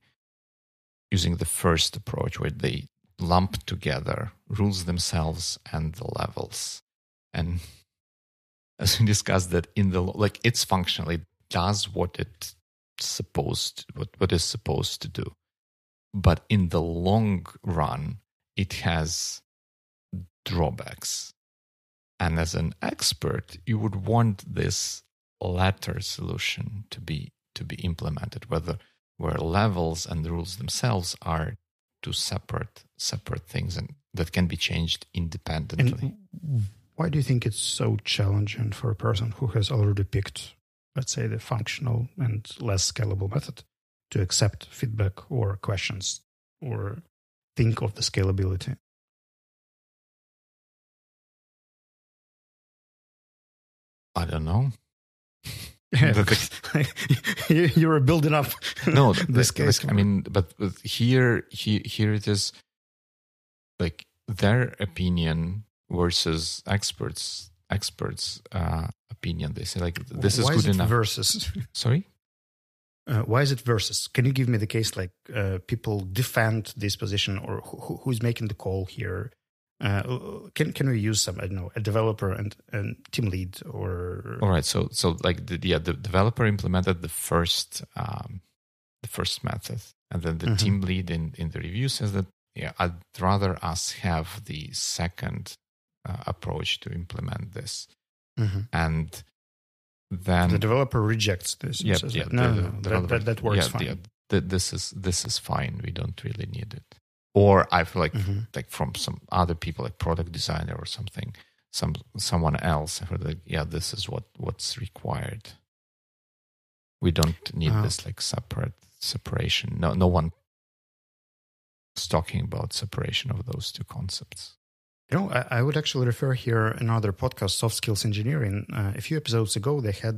using the first approach where they lump together rules themselves and the levels. And as we discussed that in the like it's functionally does what it's supposed what what is supposed to do. But in the long run it has drawbacks. And as an expert you would want this latter solution to be to be implemented whether where levels and the rules themselves are two separate separate things and that can be changed independently and why do you think it's so challenging for a person who has already picked, let's say, the functional and less scalable method to accept feedback or questions or think of the scalability? i don't know Yeah, The- because you you were building up no this the- case. i mean but, but here here here it is like their opinion versus experts experts uh opinion they say like this is why good it enough Versus, sorry uh, why is it versus? Can you give me the case like uh, people defend this position or who, who's making the call here? Uh, can can we use some I don't know a developer and and team lead or all right so so like the yeah the developer implemented the first um the first method and then the Mhm. team lead in in the review says that yeah i'd rather us have the second uh, approach to implement this Mhm. and then the developer rejects this. yeah, says yeah, no, the- no, the that, that, that works yeah, fine. yeah, th- this is this is fine we don't really need it or i feel like Mhm. like from some other people like product designer or something some someone else I heard like yeah this is what what's required we don't need Uh, this like separate separation no no one is talking about separation of those two concepts You know, I, I would actually refer here another podcast, Soft Skills Engineering. Uh, a few episodes ago, they had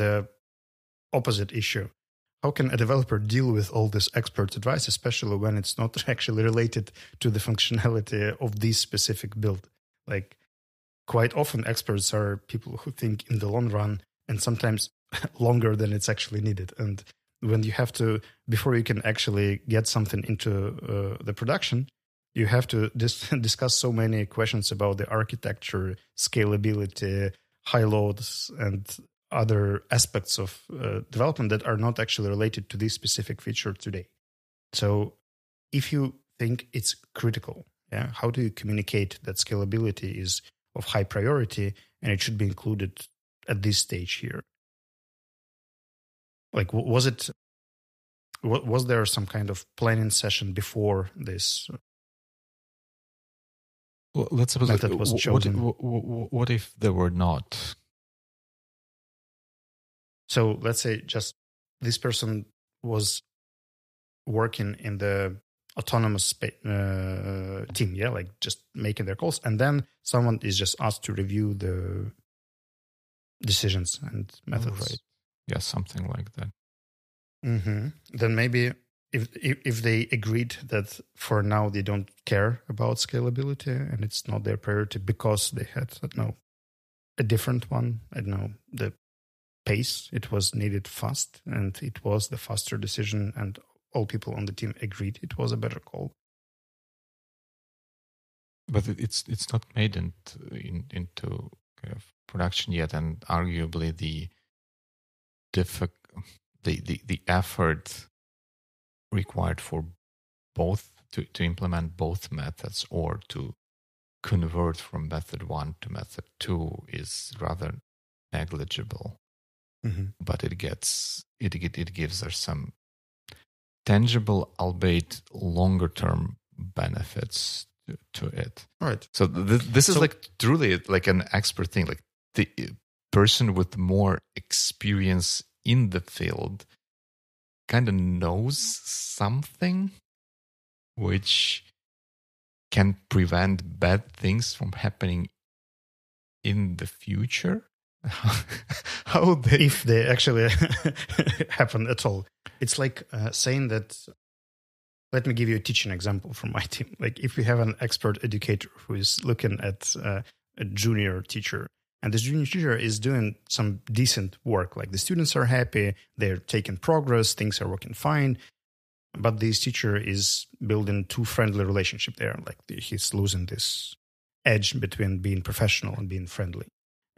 the opposite issue. How can a developer deal with all this expert advice, especially when it's not actually related to the functionality of this specific build? Like, quite often, experts are people who think in the long run and sometimes longer than it's actually needed. And when you have to, before you can actually get something into uh, the production, you have to dis- discuss so many questions about the architecture, scalability, high loads, and other aspects of uh, development that are not actually related to this specific feature today. So, if you think it's critical, yeah, how do you communicate that scalability is of high priority and it should be included at this stage here? Like, was it? Was there some kind of planning session before this well, let's suppose like, was chosen. what, what, what if there were not So let's say just this person was working in the autonomous uh, team, yeah, like just making their calls, and then someone is just asked to review the decisions and methods. right yeah something like that Mm -hmm. Then maybe if, if if they agreed that for now they don't care about scalability and it's not their priority because they had I don't know a different one. I don't know the pace. It was needed fast, and it was the faster decision, and all people on the team agreed it was a better call. but it's it's not made into in, into kind of production yet, and arguably the difficult the, the the effort required for both to, to implement both methods or to convert from method one to method two is rather negligible. Mm-hmm. But it gets it, it it gives us some tangible, albeit longer term benefits to, to it. Right. So th- this so, is like truly like an expert thing. Like the person with more experience in the field kind of knows something which can prevent bad things from happening in the future how they if they actually happen at all. It's like uh, saying that let me give you a teaching example from my team. Like if we have an expert educator who is looking at uh, a junior teacher and this junior teacher is doing some decent work like the students are happy they're taking progress things are working fine but this teacher is building too friendly relationship there. Like he's losing this edge between being professional and being friendly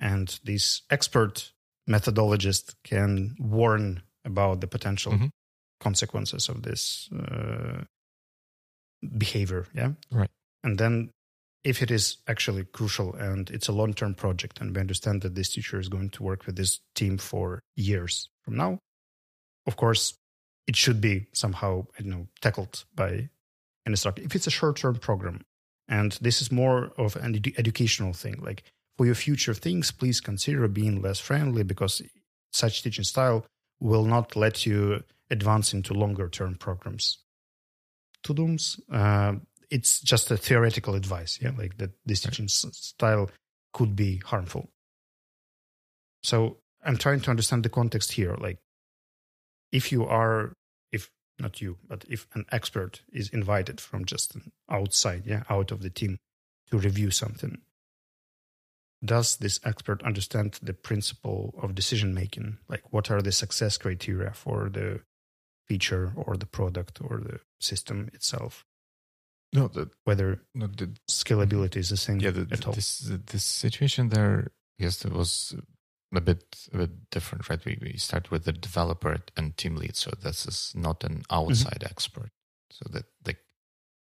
and these expert methodologists can warn about the potential mm-hmm. consequences of this uh, behavior yeah? Right. And then if it is actually crucial and it's a long-term project and we understand that this teacher is going to work with this team for years from now of course it should be somehow you know tackled by an instructor. If it's a short-term program and this is more of an ed- educational thing like for your future things please consider being less friendly because such teaching style will not let you advance into longer term programs to dooms uh, it's just a theoretical advice yeah like that this teaching right. style could be harmful so i'm trying to understand the context here like if you are if not you but if an expert is invited from just outside yeah out of the team to review something does this expert understand the principle of decision making like what are the success criteria for the feature or the product or the system itself no, the, whether no, the, scalability is the same yeah, the, at all. This, this situation there, yes, it was a bit a bit different, right? We, we start with the developer and team lead, so this is not an mm-hmm. outside mm-hmm. expert. So that the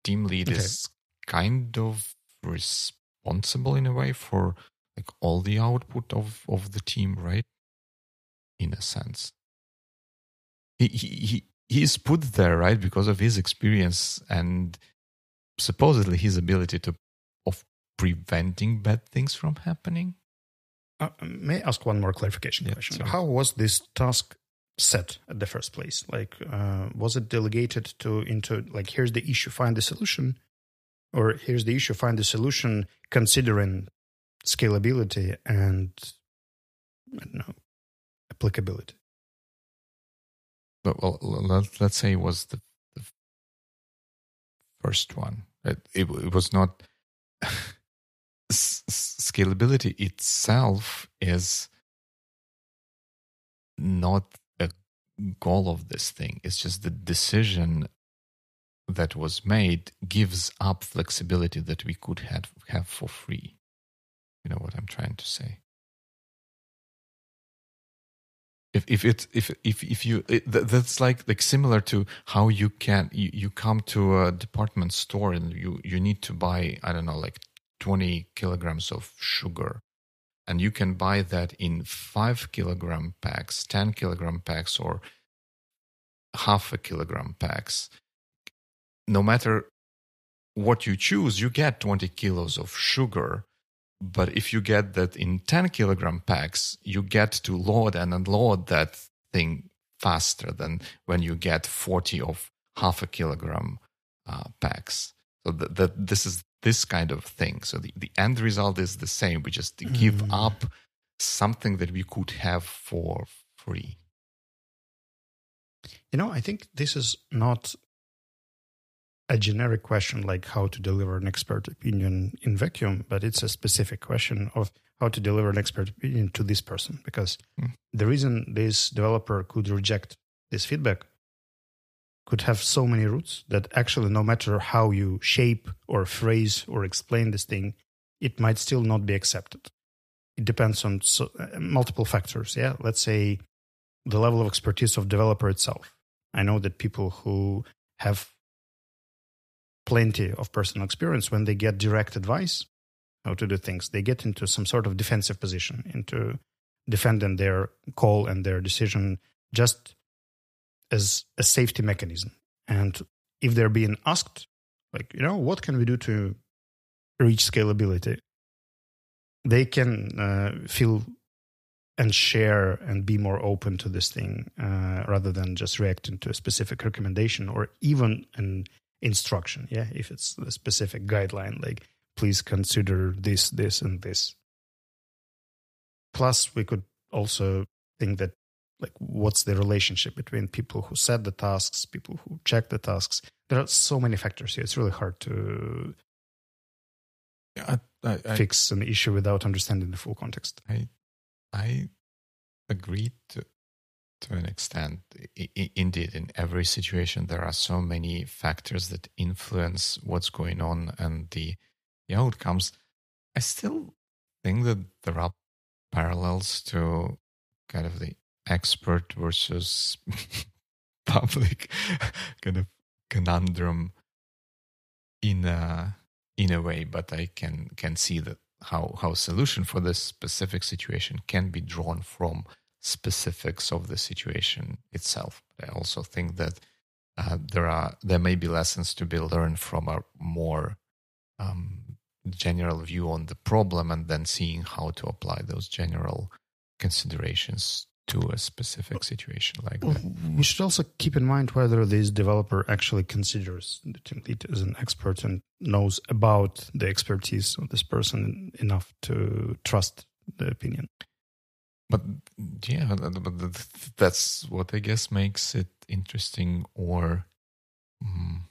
team lead okay. is kind of responsible in a way for like all the output of of the team, right? In a sense, he he he he's put there right because of his experience and supposedly his ability to of preventing bad things from happening. Uh, may I ask one more clarification yeah, question? Sorry. How was this task set at the first place? Like, uh, was it delegated to into like here's the issue, find the solution, or here's the issue, find the solution, considering scalability and I don't know applicability. But well, let, us say it was the, the first one. It, it, it was not scalability itself is not a goal of this thing. It's just the decision that was made gives up flexibility that we could have, have for free. You know what I'm trying to say? if if it if if if you it, that's like like similar to how you can you, you come to a department store and you you need to buy i don't know like 20 kilograms of sugar. And you can buy that in 5 kilogram packs 10 kilogram packs or half a kilogram packs. No matter what you choose you get 20 kilos of sugar but if you get that in 10 kilogram packs, you get to load and unload that thing faster than when you get 40 of half a kilogram uh, packs. So that, that this is this kind of thing. So the, the end result is the same. We just mm. give up something that we could have for free. You know, I think this is not a generic question like how to deliver an expert opinion in vacuum, but it's a specific question of how to deliver an expert opinion to this person. Because mm. the reason this developer could reject this feedback could have so many roots that actually, no matter how you shape or phrase or explain this thing, it might still not be accepted. It depends on so, uh, multiple factors. Yeah, let's say the level of expertise of developer itself. I know that people who have plenty of personal experience when they get direct advice how to do things, they get into some sort of defensive position, into defending their call and their decision just as a safety mechanism. And if they're being asked, like, you know, what can we do to reach scalability? They can uh, feel and share and be more open to this thing uh, rather than just reacting to a specific recommendation or even an instruction. Yeah, if it's a specific guideline, like please consider this, this, and this. Plus, we could also think that like what's the relationship between people who set the tasks people who check the tasks there are so many factors here it's really hard to yeah, I, I, fix an issue without understanding the full context i i agree to to an extent I, indeed in every situation there are so many factors that influence what's going on and the, the outcomes. I still think that there are parallels to kind of the expert versus public kind of conundrum in a in a way but i can can see that how how solution for this specific situation can be drawn from specifics of the situation itself but i also think that uh, there are there may be lessons to be learned from a more um, general view on the problem and then seeing how to apply those general considerations to a specific situation like that. We should also keep in mind whether this developer actually considers the team lead as an expert and knows about the expertise of this person enough to trust the opinion. But yeah, but that's what I guess makes it interesting or um,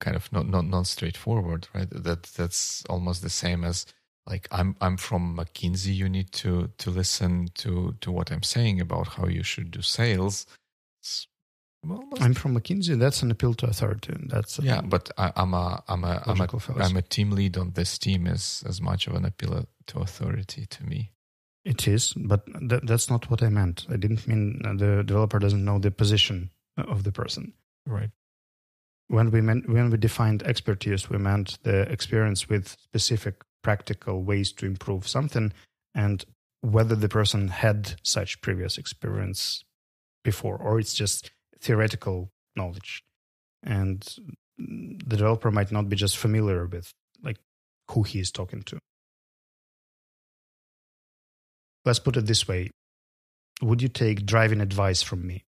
kind of not not not straightforward, right? That that's almost the same as like I'm I'm from McKinsey. You need to to listen to to what I'm saying about how you should do sales. I'm from McKinsey. That's an appeal to authority. That's yeah, but I, am a I'm a I'm a, I'm a team lead on this team is as much of an appeal to authority to me. It is, but th- that's not what I meant. I didn't mean uh, the developer doesn't know the position uh, of the person. Right. When we meant when we defined expertise, we meant the experience with specific practical ways to improve something and whether the person had such previous experience before or it's just theoretical knowledge and the developer might not be just familiar with like who he is talking to let's put it this way would you take driving advice from me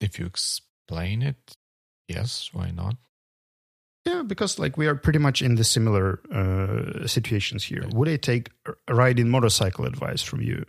if you explain it yes why not yeah, because like we are pretty much in the similar uh, situations here. Would I take riding motorcycle advice from you?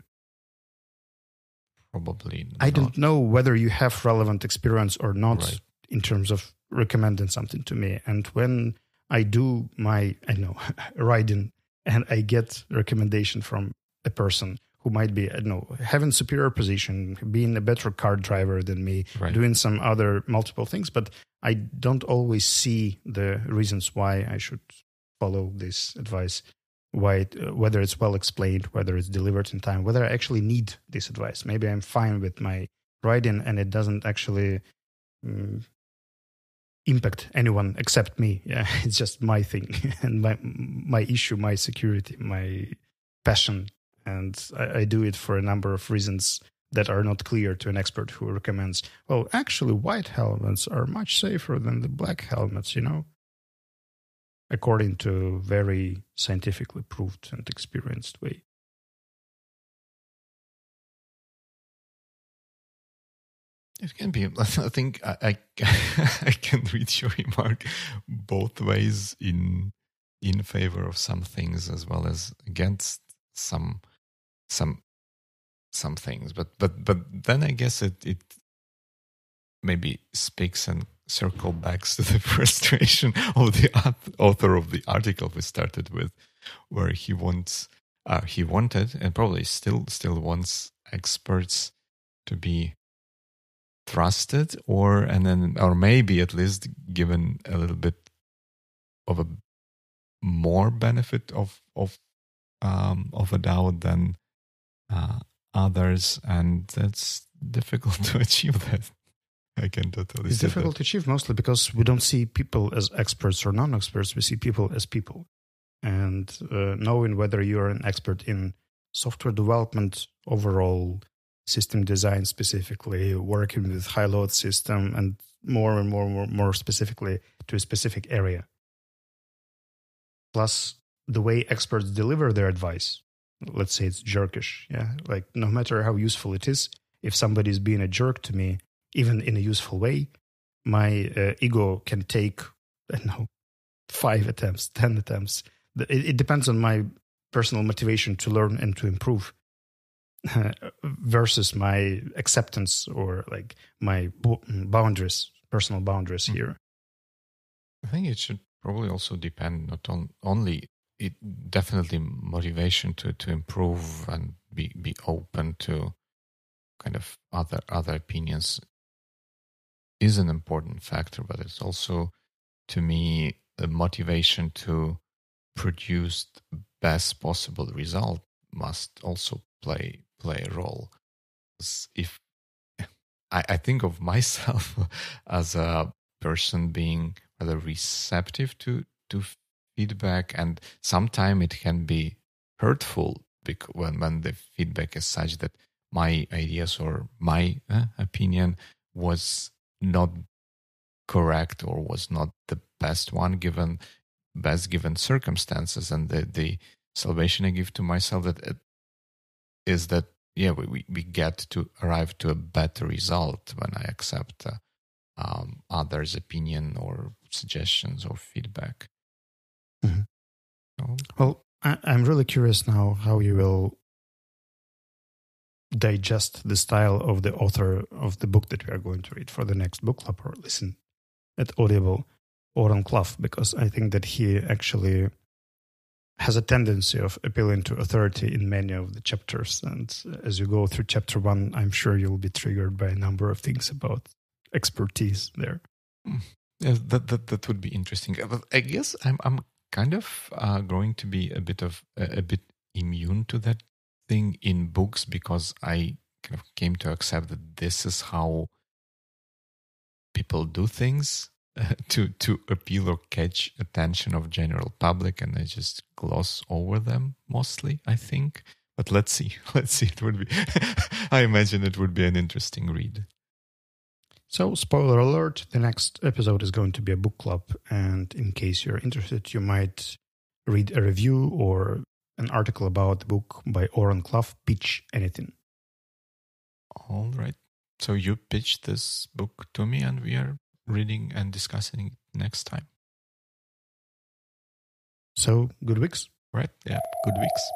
Probably. Not. I don't know whether you have relevant experience or not right. in terms of recommending something to me. And when I do my, I know, riding, and I get recommendation from a person who might be, I don't know, having superior position, being a better car driver than me, right. doing some other multiple things, but I don't always see the reasons why I should follow this advice. Why, it, whether it's well explained, whether it's delivered in time, whether I actually need this advice. Maybe I'm fine with my writing and it doesn't actually um, impact anyone except me. Yeah, it's just my thing and my my issue, my security, my passion and I, I do it for a number of reasons that are not clear to an expert who recommends, well, actually, white helmets are much safer than the black helmets, you know, according to very scientifically proved and experienced way. It can be. I think I, I, I can read your remark both ways in in favor of some things as well as against some some some things but but but then i guess it it maybe speaks and circle backs to the frustration of the author of the article we started with where he wants uh, he wanted and probably still still wants experts to be trusted or and then or maybe at least given a little bit of a more benefit of of um, of a doubt than uh, others, and that's difficult to achieve. That I can totally. It's difficult that. to achieve mostly because we don't see people as experts or non-experts. We see people as people, and uh, knowing whether you are an expert in software development overall system design specifically working with high load system and more and more, more more specifically to a specific area. Plus the way experts deliver their advice let's say it's jerkish yeah? Like no matter how useful it is if somebody is being a jerk to me even in a useful way my uh, ego can take i don't know five attempts ten attempts. It, it depends on my personal motivation to learn and to improve versus my acceptance or like my boundaries personal boundaries mm-hmm. here i think it should probably also depend not on only it definitely motivation to to improve and be be open to kind of other other opinions is an important factor but it's also to me a motivation to produce the best possible result must also play play a role. If I, I think of myself as a person being rather receptive to to feedback, and sometimes it can be hurtful because when when the feedback is such that my ideas or my uh, opinion was not correct or was not the best one given best given circumstances and the the salvation i give to myself that it is that yeah we, we get to arrive to a better result when i accept uh, um, others' opinion or suggestions or feedback. Mm-hmm. So, well, I, I'm really curious now how you will digest the style of the author of the book that we are going to read for the next book club or listen at Audible, Oren Klaff, because I think that he actually has a tendency of appealing to authority in many of the chapters. And as you go through chapter one, I'm sure you'll be triggered by a number of things about expertise there. Mm. That that that would be interesting. But I guess I'm I'm kind of uh, going to be a bit of a, a bit immune to that thing in books because I kind of came to accept that this is how people do things uh, to to appeal or catch attention of general public and I just gloss over them mostly I think but let's see let's see it would be I imagine it would be an interesting read so, spoiler alert, the next episode is going to be a book club. And in case you're interested, you might read a review or an article about the book by Oren Klaff, Pitch Anything. All right. So, you pitched this book to me, and we are reading and discussing it next time. So, good weeks. Right. Yeah. Good weeks.